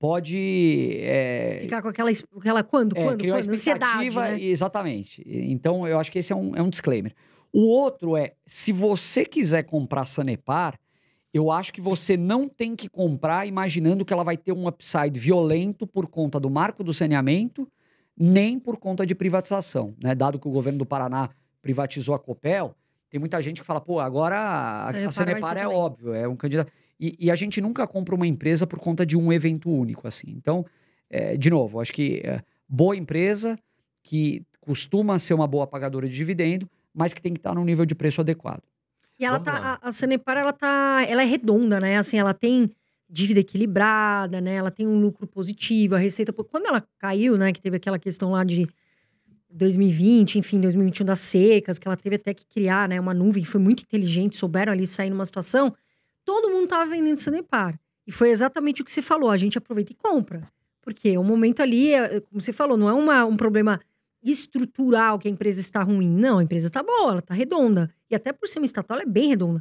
pode. É,
Ficar com aquela. aquela quando?
É,
quando? Quando? Ansiedade, né?
Exatamente. Então, eu acho que esse é um, é um disclaimer. O outro é: se você quiser comprar Sanepar, eu acho que você não tem que comprar imaginando que ela vai ter um upside violento por conta do marco do saneamento, nem por conta de privatização. Né? Dado que o governo do Paraná privatizou a Copel, tem muita gente que fala, pô, agora a, a Sanepar é também. óbvio, é um candidato. E, e, a gente nunca compra uma empresa por conta de um evento único, assim. Então, é, de novo, acho que é, boa empresa que costuma ser uma boa pagadora de dividendo, mas que tem que estar num nível de preço adequado.
E ela Vamos tá, a, a Sanepar, ela tá, ela é redonda, né? Assim, ela tem dívida equilibrada, né? Ela tem um lucro positivo, a receita. Quando ela caiu, né? Que teve aquela questão lá de 2020, enfim, 2021 das secas, que ela teve até que criar, né? Uma nuvem, foi muito inteligente, souberam ali sair numa situação. Todo mundo tava vendendo Sanepar. E foi exatamente o que você falou, a gente aproveita e compra. Porque o momento ali, é, como você falou, não é uma, um problema estrutural que a empresa está ruim. Não, a empresa está boa, ela está redonda. E até por ser uma estatal, ela é bem redonda.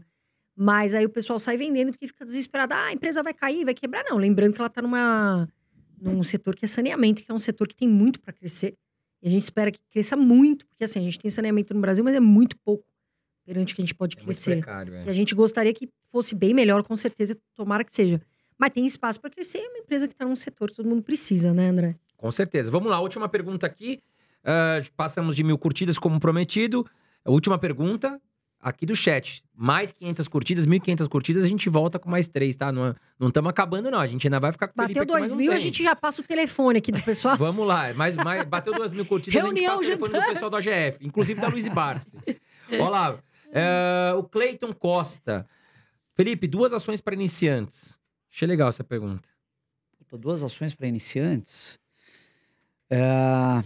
Mas aí o pessoal sai vendendo porque fica desesperado. Ah, a empresa vai cair, vai quebrar. Não, lembrando que ela está numa, num setor que é saneamento, que é um setor que tem muito para crescer. E a gente espera que cresça muito, porque assim, a gente tem saneamento no Brasil, mas é muito pouco perante que a gente pode é crescer. Precário, é. E a gente gostaria que fosse bem melhor, com certeza, tomara que seja. Mas tem espaço para crescer, é uma empresa que está num setor que todo mundo precisa, né, André?
Com certeza. Vamos lá, última pergunta aqui. Uh, passamos de mil curtidas como prometido. A última pergunta aqui do chat. Mais 500 curtidas, 1.500 curtidas, a gente volta com mais três, tá? Não estamos acabando, não. A gente ainda vai ficar com
Bateu 2 mil, a gente já passa o telefone aqui do pessoal.
Vamos lá. Mais, mais, bateu 2 mil curtidas, Reunião a gente passa o telefone do pessoal do AGF. Inclusive da Luiz Barsi. Olha Uh, o Cleiton Costa. Felipe, duas ações para iniciantes. Achei legal essa pergunta.
Puta, duas ações para iniciantes? É...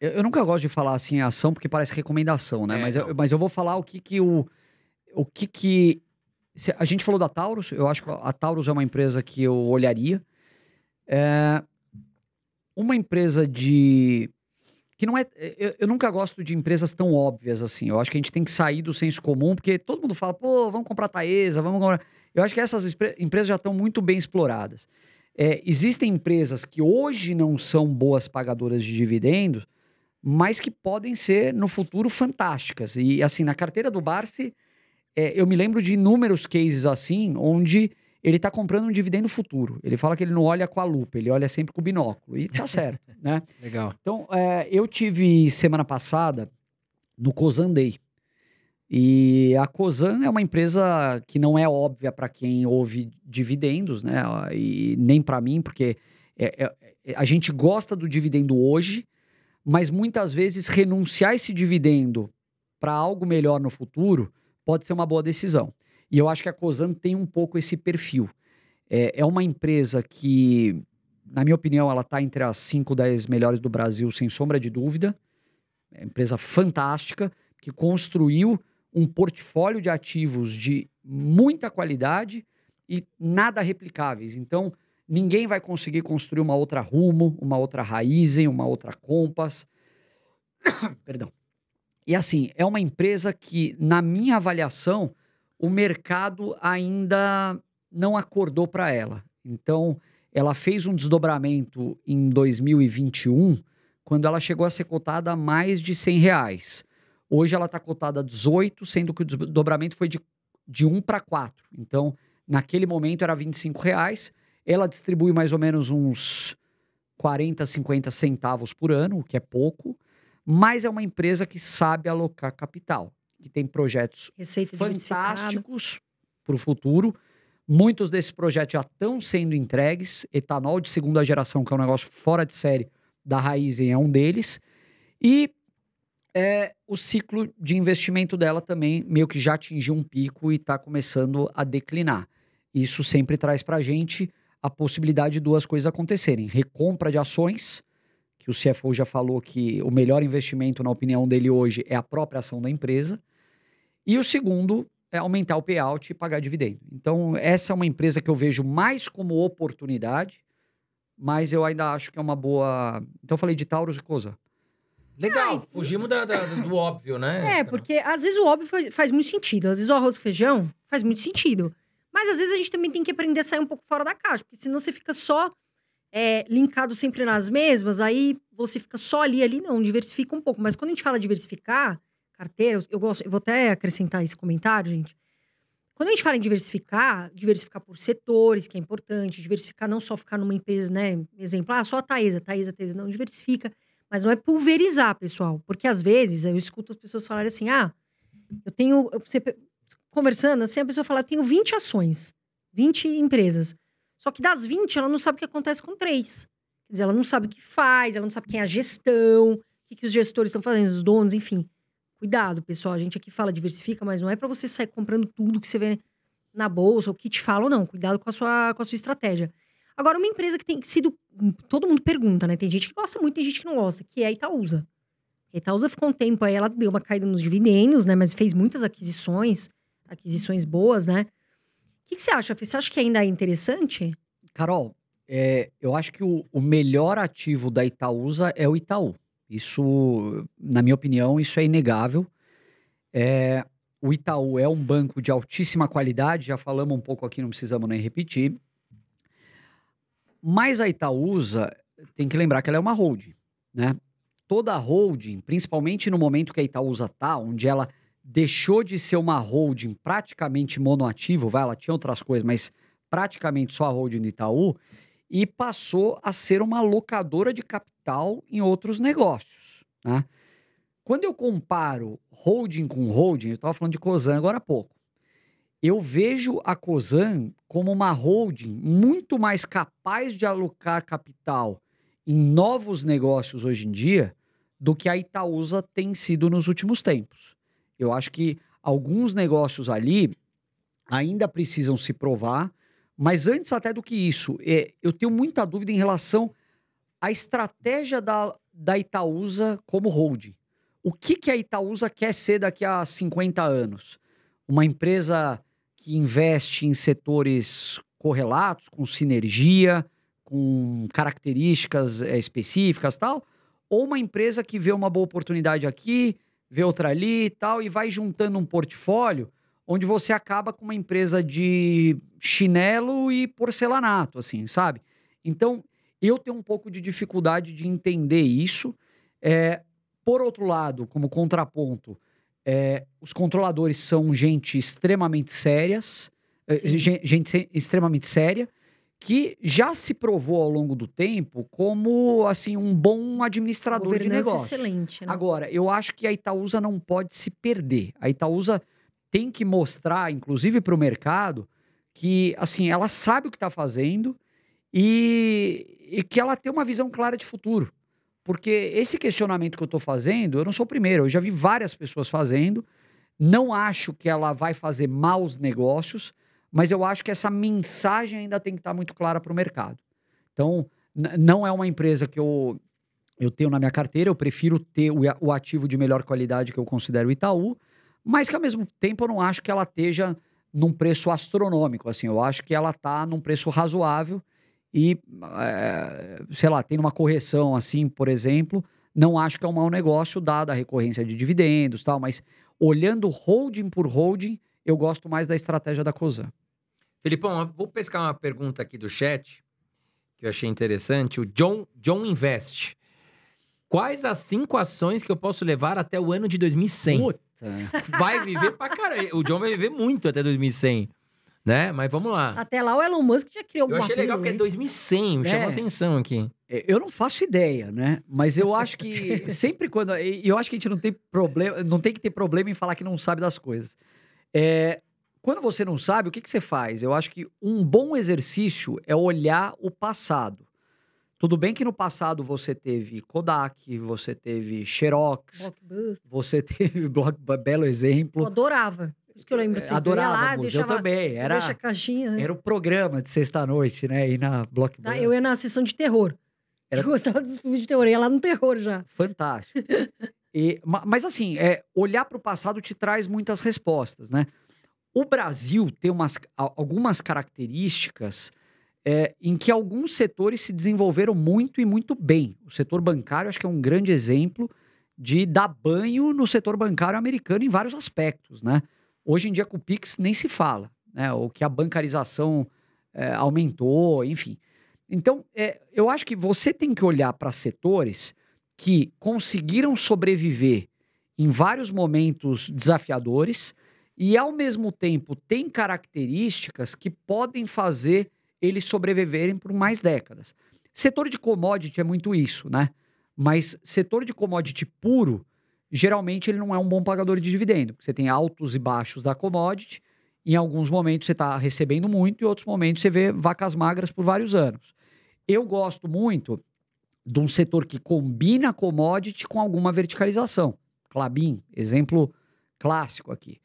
Eu, eu, nunca gosto de falar assim ação porque parece recomendação, né? É, mas, eu, mas eu vou falar o que que o, o que que a gente falou da Taurus. Eu acho que a Taurus é uma empresa que eu olharia. É uma empresa de que não é. Eu, eu, nunca gosto de empresas tão óbvias assim. Eu acho que a gente tem que sair do senso comum, porque todo mundo fala, pô, vamos comprar Taesa, vamos comprar. Eu acho que essas empresas já estão muito bem exploradas. É, existem empresas que hoje não são boas pagadoras de dividendos, mas que podem ser no futuro fantásticas. E assim, na carteira do Barsi, é, eu me lembro de inúmeros cases assim, onde ele está comprando um dividendo futuro. Ele fala que ele não olha com a lupa, ele olha sempre com o binóculo. E tá certo, né?
Legal.
Então, é, eu tive semana passada no Cosan Day. E a Cosan é uma empresa que não é óbvia para quem ouve dividendos, né? E nem para mim, porque é, é, a gente gosta do dividendo hoje, mas muitas vezes renunciar esse dividendo para algo melhor no futuro pode ser uma boa decisão. E eu acho que a Cosan tem um pouco esse perfil. É, é uma empresa que, na minha opinião, ela está entre as 5, 10 melhores do Brasil, sem sombra de dúvida. É uma empresa fantástica, que construiu um portfólio de ativos de muita qualidade e nada replicáveis. Então, Ninguém vai conseguir construir uma outra Rumo, uma outra Raizen, uma outra Compass. Perdão. E assim, é uma empresa que, na minha avaliação, o mercado ainda não acordou para ela. Então, ela fez um desdobramento em 2021, quando ela chegou a ser cotada a mais de 100 reais. Hoje ela está cotada a 18, sendo que o desdobramento foi de, de 1 para 4. Então, naquele momento era 25 reais. Ela distribui mais ou menos uns 40, 50 centavos por ano, o que é pouco, mas é uma empresa que sabe alocar capital, que tem projetos
Receita
fantásticos para o futuro. Muitos desses projetos já estão sendo entregues. Etanol de segunda geração, que é um negócio fora de série da Raizen, é um deles. E é, o ciclo de investimento dela também meio que já atingiu um pico e está começando a declinar. Isso sempre traz para a gente a possibilidade de duas coisas acontecerem: recompra de ações, que o CFO já falou que o melhor investimento, na opinião dele hoje, é a própria ação da empresa. E o segundo é aumentar o payout e pagar dividendo. Então, essa é uma empresa que eu vejo mais como oportunidade, mas eu ainda acho que é uma boa. Então, eu falei de Taurus e Cosa.
Legal,
Ai,
fugimos da- da- do óbvio, né?
É, porque às vezes o óbvio faz, faz muito sentido. Às vezes o arroz com feijão faz muito sentido. Mas às vezes a gente também tem que aprender a sair um pouco fora da caixa. Porque senão você fica só é, linkado sempre nas mesmas, aí você fica só ali, ali não, diversifica um pouco. Mas quando a gente fala diversificar carteira, eu gosto, eu vou até acrescentar esse comentário, gente. Quando a gente fala em diversificar, diversificar por setores, que é importante, diversificar não só ficar numa empresa, né? Exemplo, ah, só a Taesa, Taesa, Taesa, não, diversifica. Mas não é pulverizar, pessoal. Porque às vezes eu escuto as pessoas falarem assim: ah, eu tenho. conversando, assim, a pessoa fala: eu tenho 20 ações, 20 empresas. Só que das 20, ela não sabe o que acontece com três. Quer dizer, ela não sabe o que faz, ela não sabe quem é a gestão, o que, que os gestores estão fazendo, os donos, enfim. Cuidado, pessoal. A gente aqui fala diversifica, mas não é para você sair comprando tudo que você vê na bolsa, o que te falam, não. Cuidado com a sua, com a sua estratégia. Agora, uma empresa que tem sido. Todo mundo pergunta, né? Tem gente que gosta muito, tem gente que não gosta, que é a Itaúsa. A Itaúsa ficou um tempo aí, ela deu uma caída nos dividendos, né? Mas fez muitas aquisições, aquisições boas, né? O que, que você acha? Você acha que ainda é interessante?
Carol, é, eu acho que o, o melhor ativo da Itaúsa é o Itaú. Isso, na minha opinião, isso é inegável. É, o Itaú é um banco de altíssima qualidade, já falamos um pouco aqui, não precisamos nem repetir. Mas a Itaúsa, tem que lembrar que ela é uma holding, né? Toda holding, principalmente no momento que a Itaúsa tá, onde ela deixou de ser uma holding praticamente monoativo, vai, ela tinha outras coisas, mas praticamente só a holding do Itaú, e passou a ser uma locadora de capital em outros negócios. Né? Quando eu comparo holding com holding, eu estava falando de Cosan agora há pouco, eu vejo a Cosan como uma holding muito mais capaz de alocar capital em novos negócios hoje em dia do que a Itaúsa tem sido nos últimos tempos. Eu acho que alguns negócios ali ainda precisam se provar, mas antes até do que isso, é, eu tenho muita dúvida em relação à estratégia da, da Itaúsa como holding. O que, que a Itaúsa quer ser daqui a 50 anos? Uma empresa que investe em setores correlatos, com sinergia, com características é, específicas tal? Ou uma empresa que vê uma boa oportunidade aqui, vê outra ali e tal, e vai juntando um portfólio onde você acaba com uma empresa de chinelo e porcelanato, assim, sabe? Então, eu tenho um pouco de dificuldade de entender isso. É, por outro lado, como contraponto, é, os controladores são gente extremamente sérias, é,
Sim.
gente extremamente séria, que já se provou ao longo do tempo como assim um bom administrador de negócio.
excelente, né?
Agora, eu acho que a Itaúsa não pode se perder. A Itaúsa tem que mostrar, inclusive para o mercado, que assim ela sabe o que está fazendo e, e que ela tem uma visão clara de futuro. Porque esse questionamento que eu estou fazendo, eu não sou o primeiro, eu já vi várias pessoas fazendo. Não acho que ela vai fazer maus negócios, mas eu acho que essa mensagem ainda tem que estar muito clara para o mercado. Então, não é uma empresa que eu, eu tenho na minha carteira, eu prefiro ter o, o ativo de melhor qualidade que eu considero o Itaú, mas que ao mesmo tempo eu não acho que ela esteja num preço astronômico. Assim, eu acho que ela está num preço razoável e, é, sei lá, tem uma correção assim, por exemplo, não acho que é um mau negócio, dada a recorrência de dividendos e tal, mas olhando holding por holding, eu gosto mais da estratégia da Cosan.
Felipão, vou pescar uma pergunta aqui do chat, que eu achei interessante. O John, John Invest. Quais as cinco ações que eu posso levar até o ano de 2100?
Puta.
Vai viver pra caralho. O John vai viver muito até 2100, né? Mas vamos lá.
Até lá o Elon Musk já criou
Eu
alguma
achei legal porque é 2100, me chamou
É.
atenção aqui.
É, Eu não faço ideia, né? Mas eu acho que sempre quando. E eu acho que a gente não tem problema, não tem que ter problema em falar que não sabe das coisas. É, quando você não sabe, o que, que você faz? Eu acho que um bom exercício é olhar o passado. Tudo bem que no passado você teve Kodak, você teve Xerox,
Blockbuster.
você teve Block, belo exemplo.
Eu adorava. Isso que eu lembro assim.
Adorava,
lá, deixava,
também. Era,
deixa a caixinha. né?
era o programa de sexta-noite, né? E na? Blockbuster.
Eu ia na sessão de terror.
Era-
Eu gostava dos filmes de terror. Eu ia lá no terror já.
Fantástico. E- ma- mas assim, é, olhar para o passado te traz muitas respostas, né? O Brasil tem umas, algumas características é, em que alguns setores se desenvolveram muito e muito bem. O setor bancário, acho que é um grande exemplo de dar banho no setor bancário americano em vários aspectos, né? Hoje em dia, com o Pix, nem se fala, né? O que a bancarização é, aumentou, enfim. Então, é, eu acho que você tem que olhar para setores que conseguiram sobreviver em vários momentos desafiadores e, ao mesmo tempo, tem características que podem fazer eles sobreviverem por mais décadas. Setor de commodity é muito isso, né? Mas setor de commodity puro, geralmente ele não é um bom pagador de dividendo, você tem altos e baixos da commodity. Em alguns momentos você está recebendo muito, e outros momentos você vê vacas magras por vários anos. Eu gosto muito de um setor que combina commodity com alguma verticalização. Clabin, exemplo clássico aqui.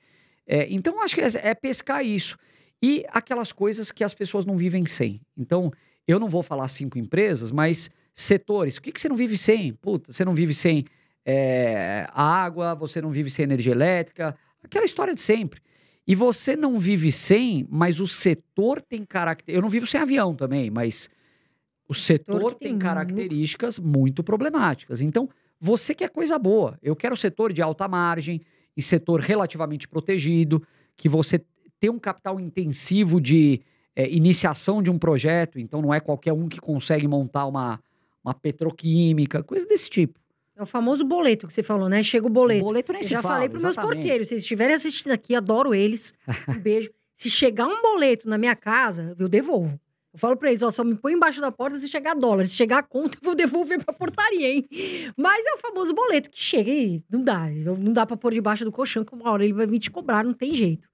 É, então, acho que é, é pescar isso. E aquelas coisas que as pessoas não vivem sem. Então, eu não vou falar cinco empresas, mas setores. O que, que você não vive sem? Puta, você não vive sem é, água, você não vive sem energia elétrica, aquela história de sempre. E você não vive sem, mas o setor tem características. Eu não vivo sem avião também, mas o setor tem,
tem
características muito problemáticas. Então, você quer coisa boa. Eu quero setor de alta margem e setor relativamente protegido, que você tem um capital intensivo de é, iniciação de um projeto, então não é qualquer um que consegue montar uma, uma petroquímica, coisa desse tipo.
É o famoso boleto que você falou, né? Chega o boleto.
Boleto nem se
já
fala,
falei pros meus
exatamente.
porteiros, se eles estiverem assistindo aqui, adoro eles. Um beijo. Se chegar um boleto na minha casa, eu devolvo. Eu falo pra eles, ó, só me põe embaixo da porta se chegar dólar. Se chegar a conta, eu vou devolver pra portaria, hein? Mas é o famoso boleto que chega e não dá. Não dá pra pôr debaixo do colchão, que uma hora ele vai vir te cobrar, não tem jeito.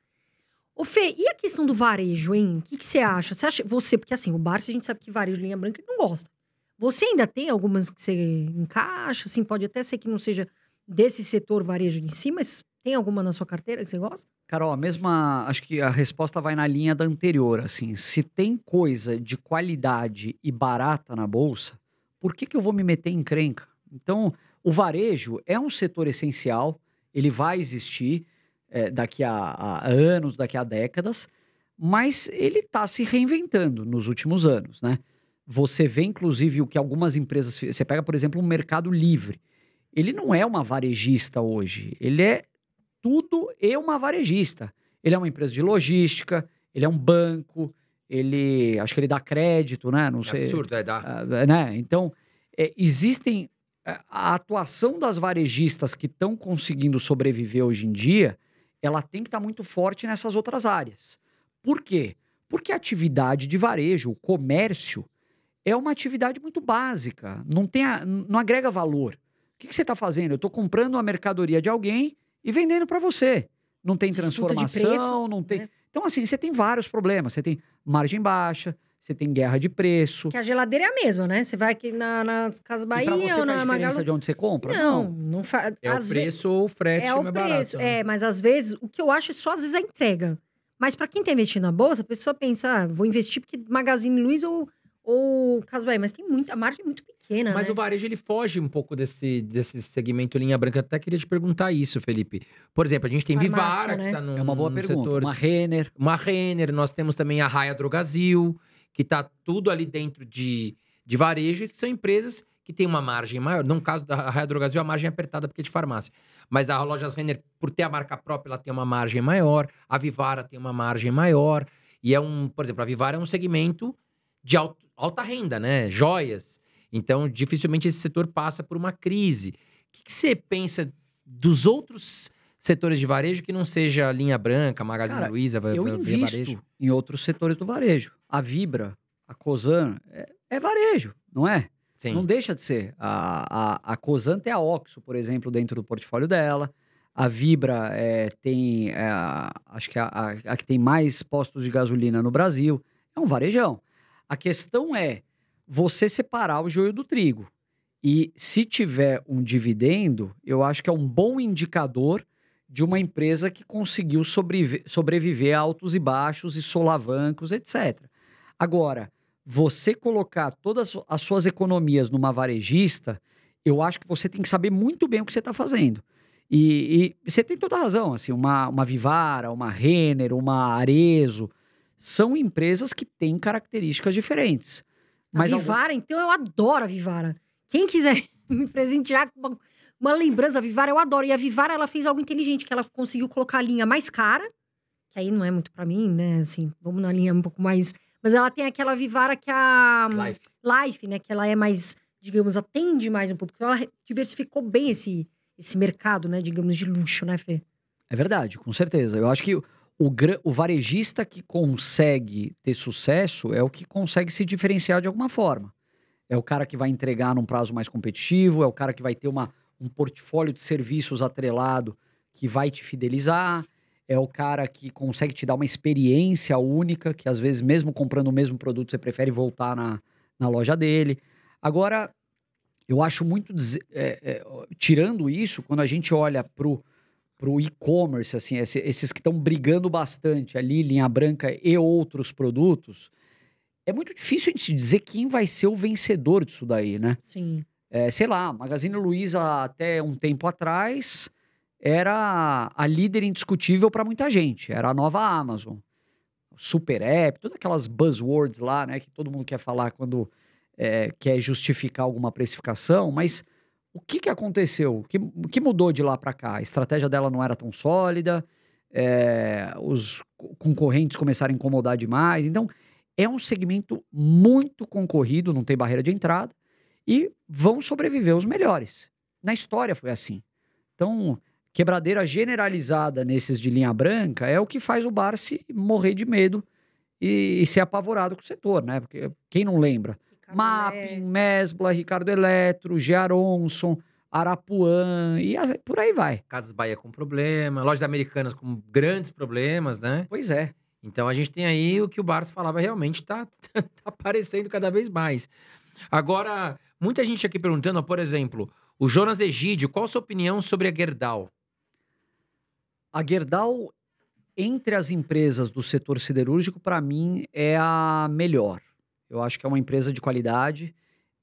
Ô, Fê, e a questão do varejo, hein? O que, que você acha? Você acha. Você, porque assim, o Barça a gente sabe que varejo linha branca ele não gosta. Você ainda tem algumas que você encaixa, assim, pode até ser que não seja desse setor varejo em si, mas tem alguma na sua carteira que você gosta?
Carol, a mesma. Acho que a resposta vai na linha da anterior. Assim, se tem coisa de qualidade e barata na bolsa, por que, que eu vou me meter em crenca? Então, o varejo é um setor essencial, ele vai existir é, daqui a, a anos, daqui a décadas, mas ele está se reinventando nos últimos anos, né? Você vê, inclusive, o que algumas empresas. Você pega, por exemplo, um mercado livre. Ele não é uma varejista hoje. Ele é tudo e uma varejista. Ele é uma empresa de logística, ele é um banco, ele. Acho que ele dá crédito, né? Não
É
sei.
absurdo, é da.
Ah, né? Então, é, existem. é, A atuação das varejistas que estão conseguindo sobreviver hoje em dia, ela tem que estar muito forte nessas outras áreas. Por quê? Porque a atividade de varejo, o comércio, é uma atividade muito básica, não, tem a- não agrega valor. O que, que você está fazendo? Eu estou comprando uma mercadoria de alguém e vendendo para você. Não tem transformação,
preço,
não tem.
né?
Então, assim, você tem vários problemas. Você tem margem baixa, você tem guerra de preço.
Que a geladeira é a mesma, né? Você vai aqui na, nas Casas Bahia ou na
faz diferença
Magalu...
de onde você compra?
Não, não faz.
É o preço ou o frete
É o
mais
preço,
barato. né?
é, mas às vezes, o que eu acho é só às vezes a entrega. Mas pra quem tá investindo na bolsa, a pessoa pensa, ah, vou investir porque Magazine Luiza ou, ou Casa Bahia, mas tem muita a margem é muito pequena,
Mas
né?
o varejo ele foge um pouco desse, desse segmento linha branca. Eu até queria te perguntar isso, Felipe. Por exemplo, a gente tem
Farmácia,
Vivara,
né?
que tá no,
É uma boa pergunta.
setor.
Uma Renner.
Uma Renner, nós temos também a Raia Drogazil, que tá tudo ali dentro de, de varejo, e que são empresas que têm uma margem maior. No caso da Raia Drogazil, a margem é apertada porque é de farmácia. Mas a Lojas Renner, por ter a marca própria, ela tem uma margem maior. A Vivara tem uma margem maior. E é um, por exemplo, a Vivara é um segmento de alta renda, né? Joias. Então, dificilmente esse setor passa por uma crise. O que, que você pensa dos outros setores de varejo que não seja linha branca, Magazine
Cara,
Luiza,
Eu invisto
Varejo?
em outros setores do varejo. A Vibra, a Cosan, é, é varejo, não é?
Sim.
Não deixa de ser. A, a, a Cosan tem a Oxo, por exemplo, dentro do portfólio dela. A Vibra é, tem, é, a- acho que é a, a, a que tem mais postos de gasolina no Brasil. É um varejão. A questão é você separar o joio do trigo. E se tiver um dividendo, eu acho que é um bom indicador de uma empresa que conseguiu sobreviver, a altos e baixos e solavancos, etc. Agora, você colocar todas as suas economias numa varejista, eu acho que você tem que saber muito bem o que você está fazendo. E, e você tem toda a razão, assim, uma, uma Vivara, uma Renner, uma Arezo, são empresas que têm características diferentes.
Mas a
algum-
Vivara, então eu adoro a Vivara. Quem quiser me presentear com uma, uma lembrança da Vivara, eu adoro. E a Vivara, ela fez algo inteligente, que ela conseguiu colocar a linha mais cara, que aí não é muito pra mim, né? Assim, vamos na linha um pouco mais. Mas ela tem aquela Vivara que a
Life.
Life, né? Que ela é mais, digamos, atende mais um pouco. Ela diversificou bem esse, esse mercado, né? Digamos, de luxo, né, Fê?
É verdade, com certeza. Eu acho que o, o varejista que consegue ter sucesso é o que consegue se diferenciar de alguma forma. É o cara que vai entregar num prazo mais competitivo, é o cara que vai ter uma, um portfólio de serviços atrelado que vai te fidelizar, é o cara que consegue te dar uma experiência única, que às vezes, mesmo comprando o mesmo produto, você prefere voltar na, na loja dele. Agora, eu acho muito. é, é, tirando isso, quando a gente olha para o e-commerce, assim, esse- esses que estão brigando bastante ali, linha branca e outros produtos, é muito difícil a gente dizer quem vai ser o vencedor disso daí, né?
Sim.
É, sei lá, Magazine Luiza até um tempo atrás era a líder indiscutível para muita gente, era a nova Amazon. Super App, todas aquelas buzzwords lá, né, que todo mundo quer falar quando é, quer justificar alguma precificação, mas o que, que aconteceu? O que, que mudou de lá para cá? A estratégia dela não era tão sólida, é, os co- concorrentes começaram a incomodar demais. Então, é um segmento muito concorrido, não tem barreira de entrada, e vão sobreviver os melhores. Na história foi assim. Então, quebradeira generalizada nesses de linha branca é o que faz o Barsi morrer de medo e, e ser apavorado com o setor, né? Porque quem não lembra? Mapping,
Lé-
Mesbla, Ricardo Eletro, Gearonson, Arapuã e por aí vai.
Casas Bahia com problema, lojas americanas com grandes problemas, né?
Pois é.
Então a gente tem aí o que o Barça falava realmente tá, tá aparecendo cada vez mais. Agora, muita gente aqui perguntando, por exemplo, o Jonas Egídio, qual a sua opinião sobre a Gerdau?
A Gerdau, entre as empresas do setor siderúrgico, para mim, é a melhor. Eu acho que é uma empresa de qualidade,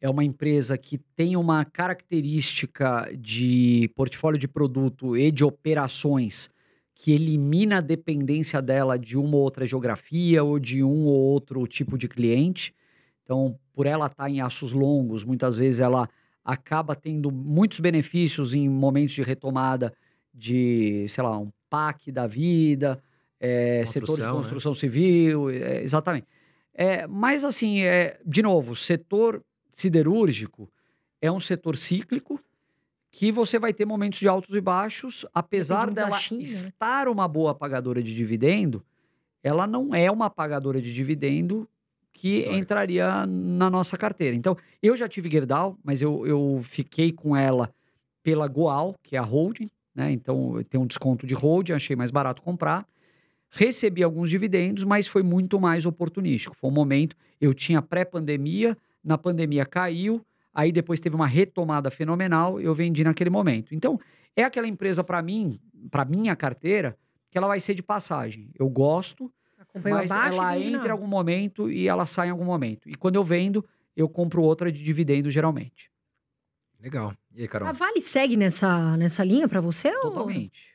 é uma empresa que tem uma característica de portfólio de produto e de operações que elimina a dependência dela de uma ou outra geografia ou de um ou outro tipo de cliente. Então, por ela estar em aços longos, muitas vezes ela acaba tendo muitos benefícios em momentos de retomada de, sei lá, um PAC da vida, é, setor de
Construção, né?
civil, é, exatamente. É, mas, assim, é, de novo, o setor siderúrgico é um setor cíclico que você vai ter momentos de altos e baixos, apesar dela
China, né?
estar uma boa pagadora de dividendo, ela não é uma pagadora de dividendo que
Histórico.
entraria na nossa carteira. Então, eu já tive Gerdau, mas eu, eu fiquei com ela pela Goal, que é a holding, né? Então, tem um desconto de holding, achei mais barato comprar. Recebi alguns dividendos, mas foi muito mais oportunístico. Foi um momento, eu tinha pré-pandemia, na pandemia caiu, aí depois teve uma retomada fenomenal, eu vendi naquele momento. Então, é aquela empresa para mim, para minha carteira, que ela vai ser de passagem. Eu gosto,
Acompanhou
mas ela entra em algum momento e ela sai em algum momento. E quando eu vendo, eu compro outra de dividendo geralmente.
Legal. E aí, Carol?
A Vale segue nessa, nessa linha pra você? ou-
Totalmente.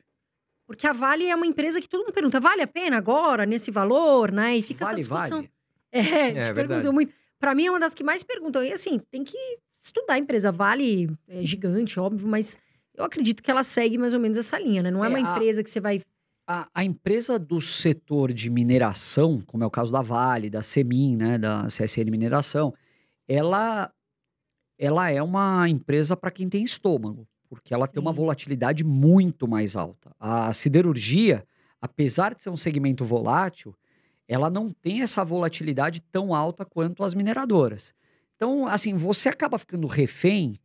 Porque a Vale é uma empresa que todo mundo pergunta, vale a pena agora, nesse valor, né? E fica
vale,
essa discussão.
vale.
É, te
verdade.
perguntam muito. Pra mim é uma das que mais perguntam. E assim, tem que estudar a empresa. Vale é gigante, óbvio, mas eu acredito que ela segue mais ou menos essa linha, né? Não é,
É,
uma
a-
empresa que você vai.
A, a empresa do setor de mineração, como é o caso da Vale, da Semin, né, da CSN Mineração, ela, ela é uma empresa para quem tem estômago, porque ela tem uma
Sim.
volatilidade muito mais alta. A siderurgia, apesar de ser um segmento volátil, ela não tem essa volatilidade tão alta quanto as mineradoras. Então, assim, você acaba ficando refém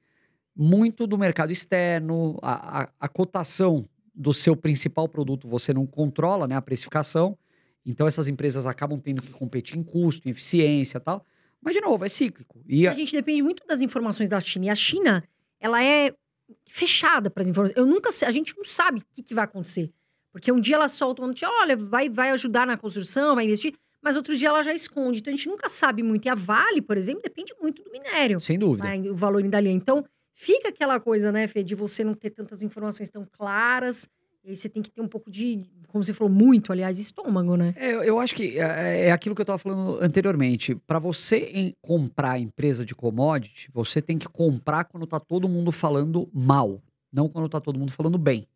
muito do mercado externo, a, a, a cotação do seu principal produto você não controla, né, a precificação. Então essas empresas acabam tendo que competir em custo, em eficiência, e tal. Mas de novo, é cíclico. E
A gente depende muito das informações da China. E a China, ela é fechada para as informações. Eu nunca a gente não sabe o que, que vai acontecer. Porque um dia ela solta uma notícia, olha, vai, vai ajudar na construção, vai investir, mas outro dia ela já esconde. Então a gente nunca sabe muito. E a Vale, por exemplo, depende muito do minério.
sem dúvida.
né, o valor da linha. Então, fica aquela coisa, né, Fê, de você não ter tantas informações tão claras. E aí você tem que ter um pouco de, como você falou, muito, aliás, estômago, né?
É, eu- acho que é, é aquilo que eu estava falando anteriormente. Para você em- comprar empresa de commodity, você tem que comprar quando tá todo mundo falando mal, não quando tá todo mundo falando bem.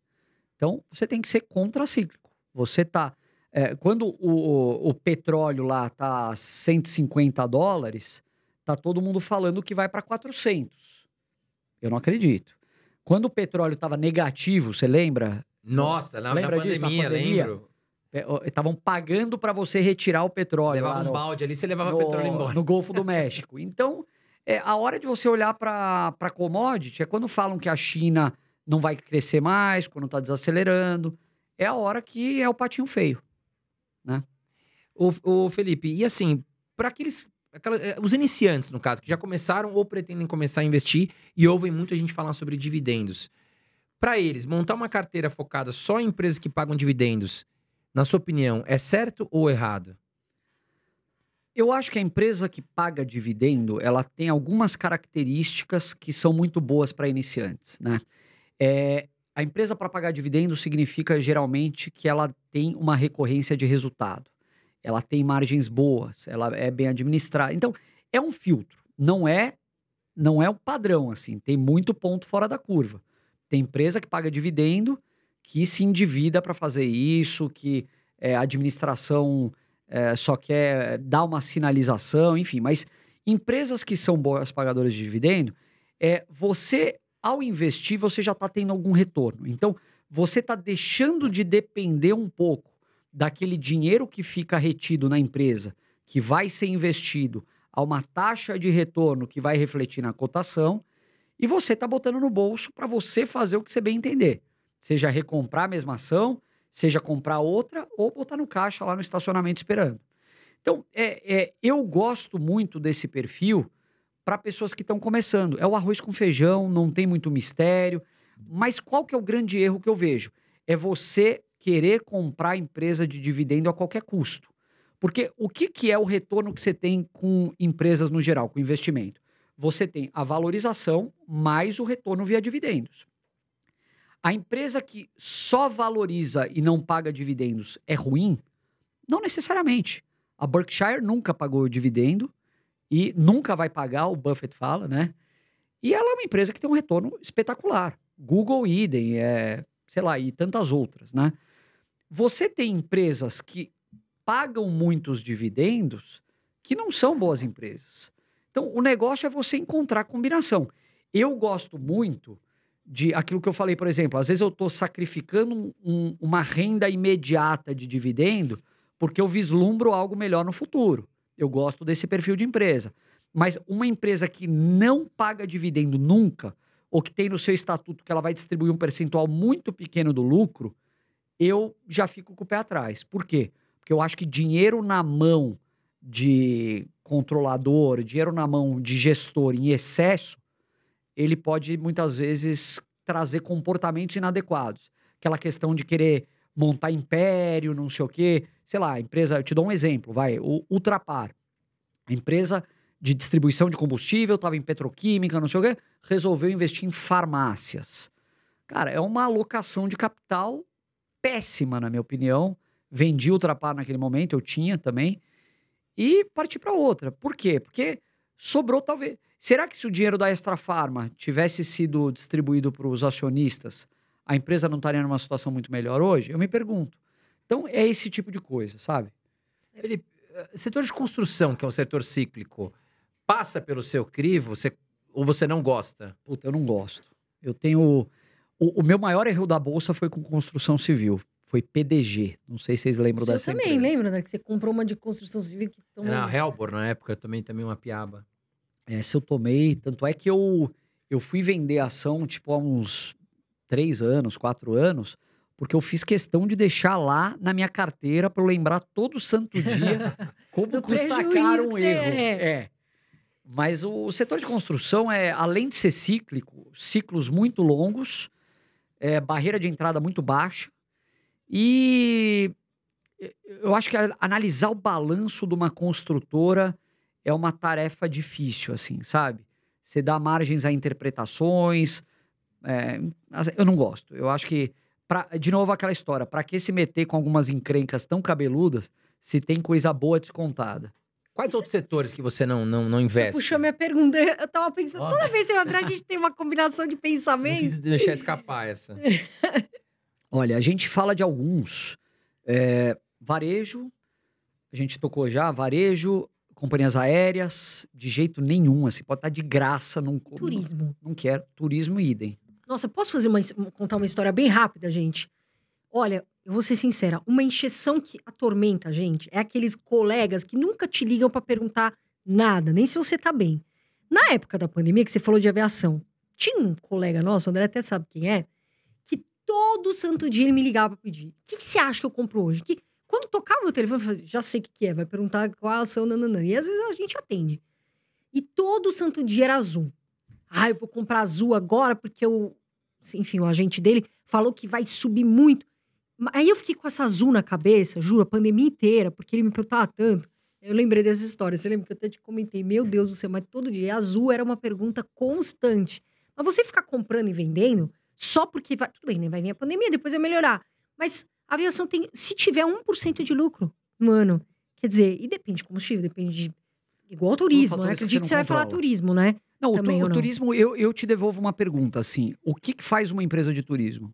Então, você tem que ser contracíclico. Você tá. é, quando o, o petróleo lá tá 150 dólares, tá todo mundo falando que vai para 400. Eu não acredito. Quando o petróleo estava negativo, você lembra?
Nossa, na, na
Lembra disso, na
pandemia,
pandemia?
lembro.
Estavam pagando para você retirar o petróleo.
Levava um
no-
balde ali, você levava
no,
petróleo embora.
no Golfo do México. Então, é, a hora de você olhar para commodity é quando falam que a China não vai crescer mais, quando está desacelerando. É a hora que é o patinho feio.
Ô, ô, Felipe, e assim, para aqueles. aquela- eh, os iniciantes, no caso, que já começaram ou pretendem começar a investir e ouvem muita gente falar sobre dividendos. Para eles, montar uma carteira focada só em empresas que pagam dividendos, na sua opinião, é certo ou errado?
Eu acho que a empresa que paga dividendo, ela tem algumas características que são muito boas para iniciantes, né? É, a empresa para pagar dividendo significa geralmente que ela tem uma recorrência de resultado. Ela tem margens boas, ela é bem administrada. Então, é um filtro, não é não é um padrão assim, tem muito ponto fora da curva. Tem empresa que paga dividendo que se endivida para fazer isso, que é, a administração é, só quer dar uma sinalização, enfim. Mas empresas que são boas pagadoras de dividendo, é, você, ao investir, você já está tendo algum retorno. Então, você está deixando de depender um pouco daquele dinheiro que fica retido na empresa, que vai ser investido a uma taxa de retorno que vai refletir na cotação, e você está botando no bolso para você fazer o que você bem entender. Seja recomprar a mesma ação, seja comprar outra ou botar no caixa lá no estacionamento esperando. Então, é, é, eu gosto muito desse perfil para pessoas que estão começando. É o arroz com feijão, não tem muito mistério. Mas qual que é o grande erro que eu vejo? É você querer comprar empresa de dividendo a qualquer custo. Porque o que, que é o retorno que você tem com empresas no geral, com investimento? Você tem a valorização mais o retorno via dividendos. A empresa que só valoriza e não paga dividendos é ruim? Não necessariamente. A Berkshire nunca pagou dividendo e nunca vai pagar, o Buffett fala, né? E ela é uma empresa que tem um retorno espetacular. Google, idem, é, sei lá, e tantas outras, né? Você tem empresas que pagam muitos dividendos que não são boas empresas. Então, o negócio é você encontrar combinação. Eu gosto muito de aquilo que eu falei, por exemplo, às vezes eu estou sacrificando um- um- uma renda imediata de dividendo porque eu vislumbro algo melhor no futuro. Eu gosto desse perfil de empresa. Mas uma empresa que não paga dividendo nunca, ou que tem no seu estatuto que ela vai distribuir um percentual muito pequeno do lucro, eu já fico com o pé atrás. Por quê? Porque eu acho que dinheiro na mão de controlador, dinheiro na mão de gestor em excesso, ele pode muitas vezes trazer comportamentos inadequados. Aquela questão de querer montar império, não sei o quê. Sei lá, empresa, eu te dou um exemplo, vai, o Ultrapar. A empresa de distribuição de combustível, estava em petroquímica, não sei o quê, resolveu investir em farmácias. Cara, é uma alocação de capital péssima, na minha opinião. Vendi Ultrapar naquele momento, eu tinha também, e parti para outra. Por quê? Porque sobrou talvez. Será que se o dinheiro da Extra Farma tivesse sido distribuído para os acionistas, a empresa não estaria numa situação muito melhor hoje? Eu me pergunto. Então é esse tipo de coisa, sabe?
Felipe, eh, setor de construção, que é um setor cíclico, passa pelo seu crivo você, ou você não gosta?
Puta, eu não gosto. Eu tenho. O, o meu maior erro da bolsa foi com construção civil. Foi PDG. Não sei se vocês lembram
Você
dessa
também,
empresa.
lembra, né? Que você comprou uma de construção civil que tomou...
Era a Helbor na época, também, também uma piaba.
Essa eu tomei. Tanto é que eu, eu fui vender ação, tipo, há uns três anos, quatro anos, porque eu fiz questão de deixar lá na minha carteira para eu lembrar todo santo dia como custa caro um erro.
é.
É. Mas o setor de construção é, além de ser cíclico, ciclos muito longos, é, barreira de entrada muito baixa. E eu acho que analisar o balanço de uma construtora é uma tarefa difícil, assim, sabe? você dá margens a interpretações. É, eu não gosto. Eu acho que, pra, de novo, aquela história: para que se meter com algumas encrencas tão cabeludas se tem coisa boa descontada?
Quais outros setores que você não, não, não
Você
investe?
puxou minha pergunta. Eu tava pensando, toda vez que eu e André, a gente tem uma combinação de
Não
pensamento.
quis deixar escapar essa.
Olha, a gente fala de alguns. É, varejo, a gente tocou já, varejo, companhias aéreas, de jeito nenhum, assim, pode estar de graça, não,
Turismo.
não quero. Turismo, idem.
Nossa, posso fazer uma, contar uma história bem rápida, gente? Olha, eu vou ser sincera, uma encheção que atormenta a gente é aqueles colegas que nunca te ligam pra perguntar nada, nem se você tá bem. Na época da pandemia, que você falou de aviação, tinha um colega nosso, o André até sabe quem é, todo santo dia ele me ligava pra pedir. O que, que você acha que eu compro hoje? Que, quando tocava meu telefone, eu falava, já sei o que, que é, vai perguntar qual a ação, nananã. E às vezes a gente atende. E todo santo dia era azul. Ah, eu vou comprar azul agora porque o, enfim, o agente dele falou que vai subir muito. Aí eu fiquei com essa azul na cabeça, juro, a pandemia inteira, porque ele me perguntava tanto. Eu lembrei dessa história. Você lembra que eu até te comentei? Meu Deus do céu, mas todo dia. E azul era uma pergunta constante. Mas você ficar comprando e vendendo só porque vai. Tudo bem, né? Vai vir a pandemia, depois vai melhorar. Mas a aviação tem. Se tiver 1% de lucro no ano, quer dizer, e depende de combustível, depende de. Igual ao turismo, né?
fatores que
Acredito que
você não
vai falar turismo, né?
Não, o, tu-
Também
o
não?
turismo, eu, eu te devolvo uma pergunta, assim, o que, que faz uma empresa de turismo?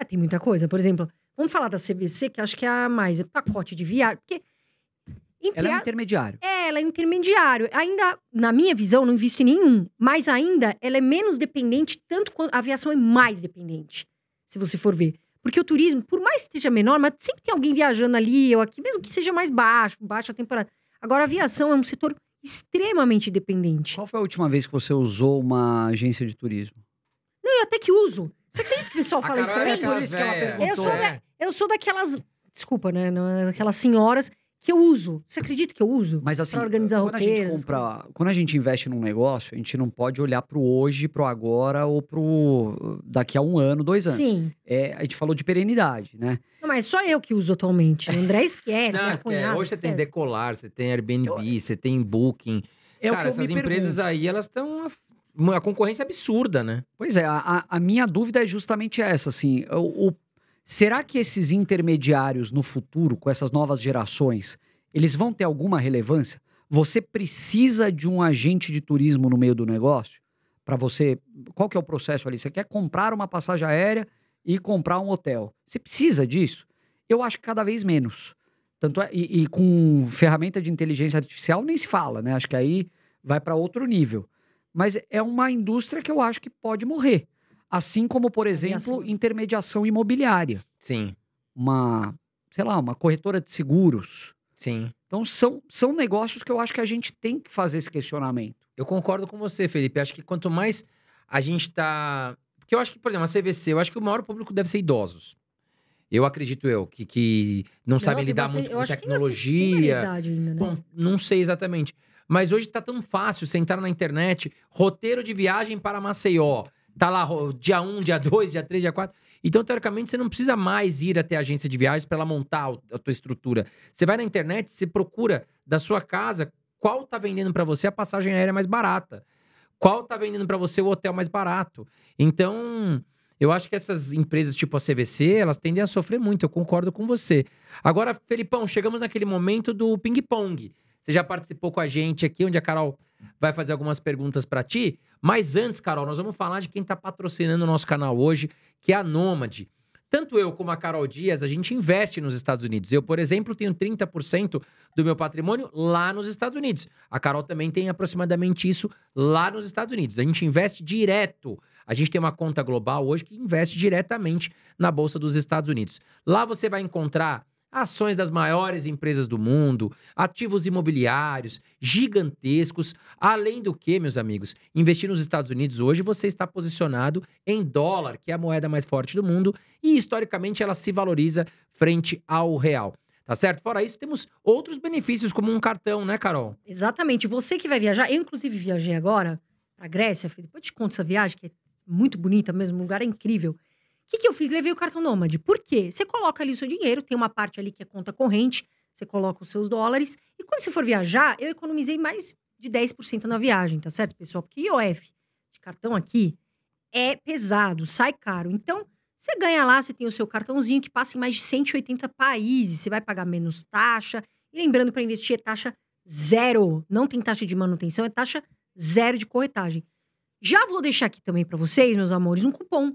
É, tem muita coisa. Por exemplo, vamos falar da CVC, que acho que é a mais. É pacote de viagem. Porque. Entre
Ela é um
a-
intermediário.
É, ela é intermediário. Ainda, na minha visão, não invisto em nenhum. Mas ainda, ela é menos dependente, tanto quanto a aviação é mais dependente. Se você for ver. Porque o turismo, por mais que esteja menor, mas sempre tem alguém viajando ali ou aqui, mesmo que seja mais baixo, baixa temporada. Agora, a aviação é um setor extremamente dependente.
Qual foi a última vez que você usou uma agência de turismo?
Não, eu até que uso. Você acredita que o pessoal fala isso pra mim?
por isso que ela perguntou.
Eu sou,
é.
da- eu sou daquelas. Desculpa, né? não é Daquelas senhoras que eu uso. Você acredita que eu uso?
Mas assim,
Pra organizar
quando a gente
roteiros,
compra, quando a gente investe num negócio, a gente não pode olhar pro hoje, pro agora ou pro daqui a um ano, dois anos.
Sim.
É, a gente falou de perenidade, né?
Não, mas só eu que uso atualmente. O André esquece.
Não, esquece.
cunhada
Hoje você tem
esquece.
Decolar, você tem Airbnb, você tem Booking.
É
Cara,
o que eu
essas
me
empresas
pergunto.
aí, elas estão... Uma concorrência absurda, né?
Pois é, a, a- a minha dúvida é justamente essa, assim, o, o- será que esses intermediários no futuro, com essas novas gerações, eles vão ter alguma relevância? Você precisa de um agente de turismo no meio do negócio? Para você, qual que é o processo ali? Você quer comprar uma passagem aérea e comprar um hotel? Você precisa disso? Eu acho que cada vez menos. Tanto é, e, e com ferramenta de inteligência artificial nem se fala, né? Acho que aí vai para outro nível. Mas é uma indústria que eu acho que pode morrer. Assim como, por exemplo, intermediação imobiliária.
Sim,
Uma, sei lá, uma corretora de seguros.
sim.
Então, são, são negócios que eu acho que a gente tem que fazer esse questionamento.
Eu concordo com você, Felipe. Acho que quanto mais a gente tá. Porque eu acho que, por exemplo, a CVC, eu acho que o maior público deve ser idosos. Eu acredito eu, que, que não, sabem
tem
lidar
bastante-
muito com tecnologia.
ainda, né?
Bom, não sei exatamente. Mas hoje tá tão fácil você entrar na internet, roteiro de viagem para Maceió. Tá lá dia 1, dia 2, dia 3, dia 4. Então, teoricamente, você não precisa mais ir até a agência de viagens para ela montar a tua estrutura. Você vai na internet, você procura da sua casa qual tá vendendo para você a passagem aérea mais barata. Qual tá vendendo para você o hotel mais barato. Então, eu acho que essas empresas tipo a CVC, elas tendem a sofrer muito, eu concordo com você. Agora, Felipão, chegamos naquele momento do ping-pong. Você já participou com a gente aqui, onde a Carol vai fazer algumas perguntas para ti. Mas antes, Carol, nós vamos falar de quem está patrocinando o nosso canal hoje, que é a Nômade. Tanto eu como a Carol Dias, a gente investe nos Estados Unidos. Eu, por exemplo, tenho 30% do meu patrimônio lá nos Estados Unidos. A Carol também tem aproximadamente isso lá nos Estados Unidos. A gente investe direto. A gente tem uma conta global hoje que investe diretamente na Bolsa dos Estados Unidos. Lá você vai encontrar ações das maiores empresas do mundo, ativos imobiliários gigantescos. Além do que, meus amigos, investir nos Estados Unidos hoje você está posicionado em dólar, que é a moeda mais forte do mundo, e historicamente ela se valoriza frente ao real. Tá certo? Fora isso, temos outros benefícios, como um cartão, né, Carol?
Exatamente. Você que vai viajar, eu inclusive viajei agora pra Grécia, depois te conto essa viagem, que é muito bonita mesmo, o lugar é incrível. Que, que eu fiz? Levei o cartão Nômade. Por quê? Você coloca ali o seu dinheiro, tem uma parte ali que é conta corrente, você coloca os seus dólares, e quando você for viajar, eu economizei mais de 10% na viagem, tá certo, pessoal? Porque IOF de cartão aqui é pesado, sai caro. Então, você ganha lá, você tem o seu cartãozinho que passa em mais de 180 países, você vai pagar menos taxa. E lembrando, para investir é taxa zero. Não tem taxa de manutenção, é taxa zero de corretagem. Já vou deixar aqui também para vocês, meus amores, um cupom,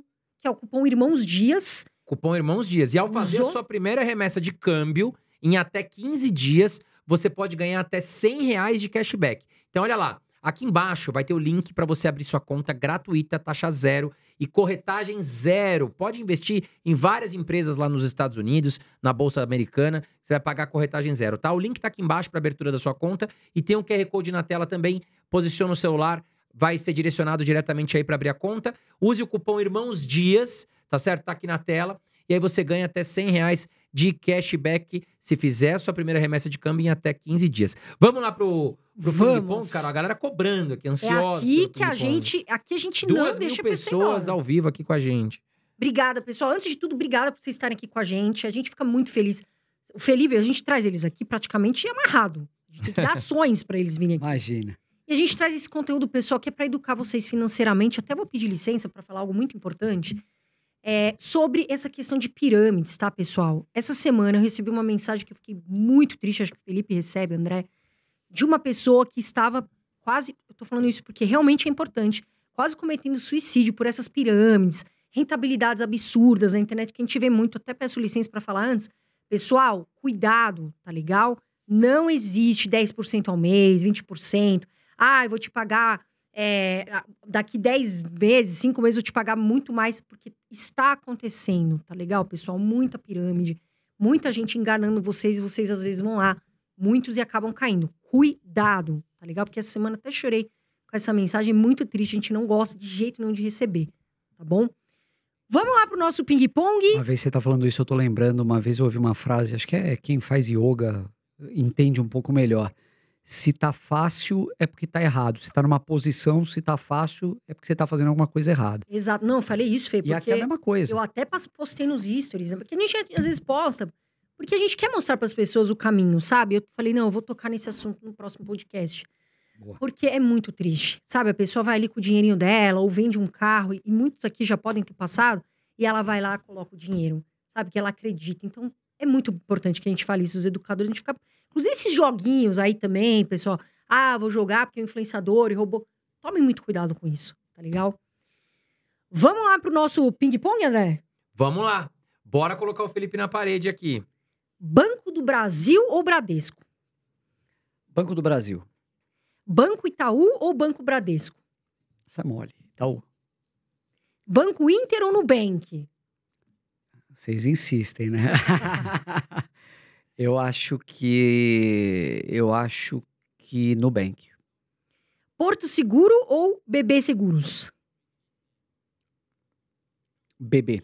que é o cupom Irmãos Dias.
Cupom Irmãos Dias. E ao fazer
Usou?
a sua primeira remessa de câmbio, em até 15 dias, você pode ganhar até 100 reais de cashback. Então, olha lá. Aqui embaixo vai ter o link para você abrir sua conta gratuita, taxa zero e corretagem zero. Pode investir em várias empresas lá nos Estados Unidos, na Bolsa Americana, você vai pagar corretagem zero, tá? O link tá aqui embaixo para abertura da sua conta e tem um QR Code na tela também. Posiciona o celular, vai ser direcionado diretamente aí para abrir a conta. Use o cupom Irmãos Dias, tá certo? Tá aqui na tela. E aí você ganha até 100 reais de cashback se fizer a sua primeira remessa de câmbio em até 15 dias. Vamos lá pro, pro
Vamos.
cara. A galera cobrando aqui,
É
ansiosa.
aqui
pelo
que a gente, aqui a gente
Duas
não
mil
deixa a pessoa
pessoas ao vivo aqui com a gente.
Obrigada, pessoal. Antes de tudo, obrigada por vocês estarem aqui com a gente. A gente fica muito feliz. O Felipe, a gente traz eles aqui praticamente amarrado. A gente tem que dar ações para eles virem aqui.
Imagina.
E a gente traz esse conteúdo, pessoal, que é para educar vocês financeiramente. Até vou pedir licença para falar algo muito importante. É, sobre essa questão de pirâmides, tá, pessoal? Essa semana eu recebi uma mensagem que eu fiquei muito triste, acho que o Felipe recebe, André, de uma pessoa que estava quase. Eu tô falando isso porque realmente é importante, quase cometendo suicídio por essas pirâmides, rentabilidades absurdas na internet, que a gente vê muito. Até peço licença para falar antes. Pessoal, cuidado, tá legal? Não existe 10% ao mês, 20%. Ah, eu vou te pagar é, daqui 10 meses, 5 meses, eu te pagar muito mais, porque está acontecendo, tá legal, pessoal? Muita pirâmide, muita gente enganando vocês, e vocês às vezes vão lá, muitos e acabam caindo. Cuidado, tá legal? Porque essa semana até chorei com essa mensagem muito triste, a gente não gosta de jeito nenhum de receber, tá bom? Vamos lá pro nosso ping-pong.
Uma vez você tá falando isso, eu tô lembrando, uma vez eu ouvi uma frase, acho que é quem faz yoga entende um pouco melhor. Se tá fácil, é porque tá errado. Se tá numa posição, se tá fácil, é porque você tá fazendo alguma coisa errada.
Exato, não, eu falei isso, Fê,
E aqui
porque
é a mesma coisa.
Eu até postei nos stories, né? porque a gente às vezes posta, porque a gente quer mostrar para as pessoas o caminho, sabe? Eu falei, não, eu vou tocar nesse assunto no próximo podcast.
Boa.
Porque é muito triste, sabe? A pessoa vai ali com o dinheirinho dela, ou vende um carro, e muitos aqui já podem ter passado, e ela vai lá, coloca o dinheiro, sabe? Que ela acredita. Então, é muito importante que a gente fale isso, os educadores, a gente fica... Inclusive esses joguinhos aí também, pessoal. Ah, vou jogar porque é um influenciador e roubou. Tomem muito cuidado com isso, tá legal? Vamos lá pro nosso ping-pong, André?
Vamos lá. Bora colocar o Felipe na parede aqui.
Banco do Brasil ou Bradesco?
Banco do Brasil.
Banco Itaú ou Banco Bradesco?
Essa é mole. Então,
Banco Inter ou Nubank?
vocês insistem, né? eu acho que. Eu acho que Nubank.
Porto Seguro ou BB Seguros?
BB.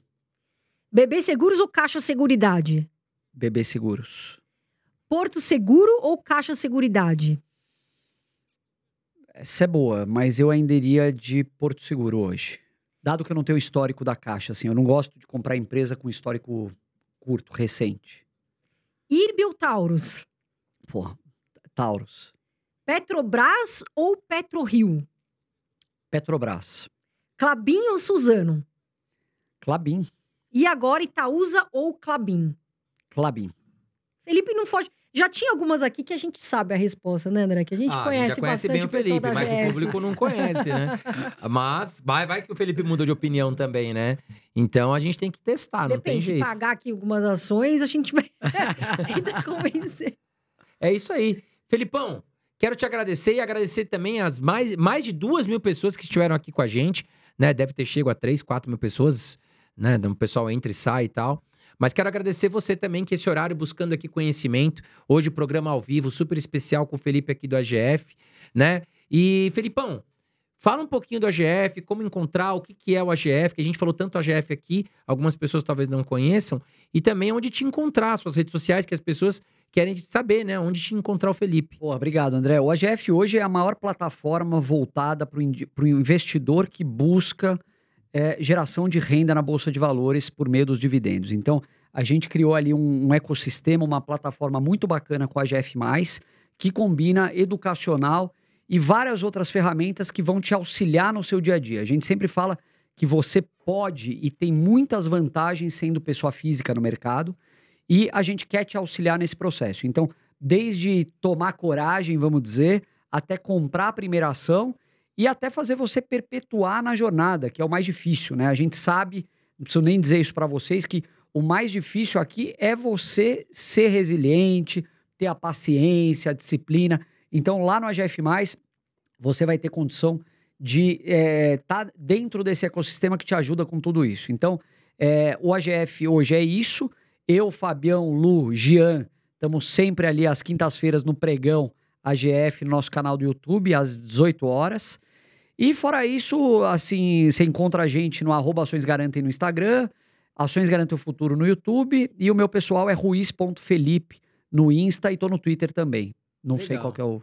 BB Seguros ou Caixa Seguridade?
BB Seguros.
Porto Seguro ou Caixa Seguridade?
Essa é boa, mas eu ainda iria de Porto Seguro hoje. Dado que eu não tenho o histórico da Caixa, assim, eu não gosto de comprar empresa com histórico curto, recente.
IRB ou Taurus?
Pô, Taurus.
Petrobras ou PetroRio?
Petrobras.
Clabin ou Suzano?
Clabin.
E agora Itaúsa ou Clabin?
Clabin.
Felipe não foge. Já tinha algumas aqui que a gente sabe a resposta, né, André? Que a gente
Ah,
conhece,
já conhece
bastante
bem o Felipe, mas
GF.
o público não conhece, né? Mas vai, vai que o Felipe mudou de opinião também, né? Então a gente tem que testar, não tem
Depende, se
jeito.
pagar aqui algumas ações, a gente vai tentar convencer.
É isso aí. Felipão, quero te agradecer e agradecer também as mais, mais de duas mil pessoas que estiveram aqui com a gente, né? Deve ter chego a três, quatro mil pessoas, né? O pessoal entra e sai e tal. Mas quero agradecer você também, que esse horário buscando aqui conhecimento. Hoje, programa ao vivo, super especial com o Felipe aqui do AGF, né? E, Felipão, fala um pouquinho do AGF, como encontrar, o que, que é o AGF, que a gente falou tanto AGF aqui, algumas pessoas talvez não conheçam, e também onde te encontrar, suas redes sociais, que as pessoas querem saber, né? Onde te encontrar o Felipe.
Pô, obrigado, André. O AGF hoje é a maior plataforma voltada para o investidor que busca é, geração de renda na Bolsa de Valores por meio dos dividendos. Então, a gente criou ali um, um ecossistema, uma plataforma muito bacana com a AGF, que combina educacional e várias outras ferramentas que vão te auxiliar no seu dia a dia. A gente sempre fala que você pode e tem muitas vantagens sendo pessoa física no mercado e a gente quer te auxiliar nesse processo. Então, desde tomar coragem, vamos dizer, até comprar a primeira ação e até fazer você perpetuar na jornada, que é o mais difícil, né? A gente sabe, não preciso nem dizer isso para vocês, que o mais difícil aqui é você ser resiliente, ter a paciência, a disciplina. Então, lá no AGF, você vai ter condição de estar é, tá dentro desse ecossistema que te ajuda com tudo isso. Então, é, o AGF hoje é isso. Eu, Fabião, Lu, Gian, estamos sempre ali às quintas-feiras no Pregão AGF, no nosso canal do YouTube, às 18 horas. E fora isso, assim, você encontra a gente no arroba Ações Garantem no Instagram, Ações Garantem o Futuro no YouTube, e o meu pessoal é ruiz.felipe no Insta e tô no Twitter também. Não Legal. sei qual que é o...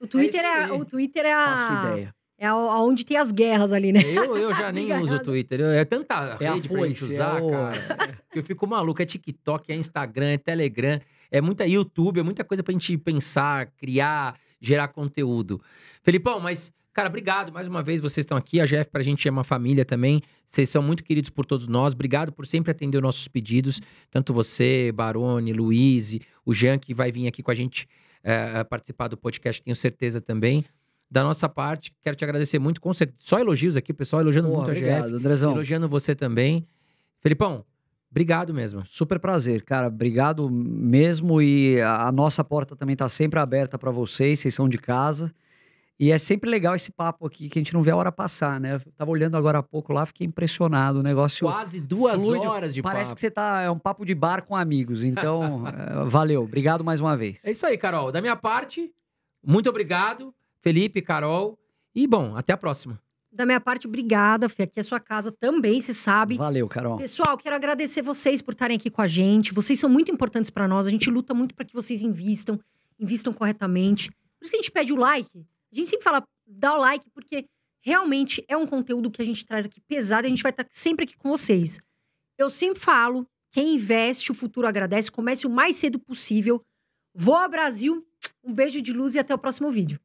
O Twitter é, é o Twitter é a...
Faço ideia.
É onde tem as guerras ali, né?
Eu, eu já nem uso o Twitter. É tanta é rede pra gente usar, é o... cara. Que eu fico maluco. É TikTok, é Instagram, é Telegram. É muita YouTube, é muita coisa pra gente pensar, criar, gerar conteúdo. Felipão, mas Cara, obrigado mais uma vez, vocês estão aqui. A GF pra gente é uma família também. Vocês são muito queridos por todos nós. Obrigado por sempre atender os nossos pedidos. Tanto você, Barone, Luiz, o Jean, que vai vir aqui com a gente é, participar do podcast, tenho certeza também. Da nossa parte, quero te agradecer muito. Com certeza, só elogios aqui, pessoal elogiando Pô, muito obrigado, a GF. Andrezão. Elogiando você também. Felipão, Obrigado mesmo.
Super prazer, cara. Obrigado mesmo. E a nossa porta também está sempre aberta para vocês. Vocês são de casa. E é sempre legal esse papo aqui, que a gente não vê a hora passar, né? Eu tava olhando agora há pouco lá, fiquei impressionado. O negócio.
Quase duas fluido. horas de
Parece
papo.
que você tá. É um papo de bar com amigos. Então, é, valeu. Obrigado mais uma vez.
É isso aí, Carol. Da minha parte, muito obrigado, Felipe, Carol. E bom, até a próxima.
Da minha parte, obrigada, Fê. Aqui é a sua casa também, você sabe.
Valeu, Carol.
Pessoal, quero agradecer vocês por estarem aqui com a gente. Vocês são muito importantes para nós. A gente luta muito para que vocês invistam, invistam corretamente. Por isso que a gente pede o like. A gente sempre fala, dá o like, porque realmente é um conteúdo que a gente traz aqui pesado e a gente vai estar sempre aqui com vocês. Eu sempre falo, quem investe, o futuro agradece. Comece o mais cedo possível. Vou ao Brasil. Um beijo de luz e até o próximo vídeo.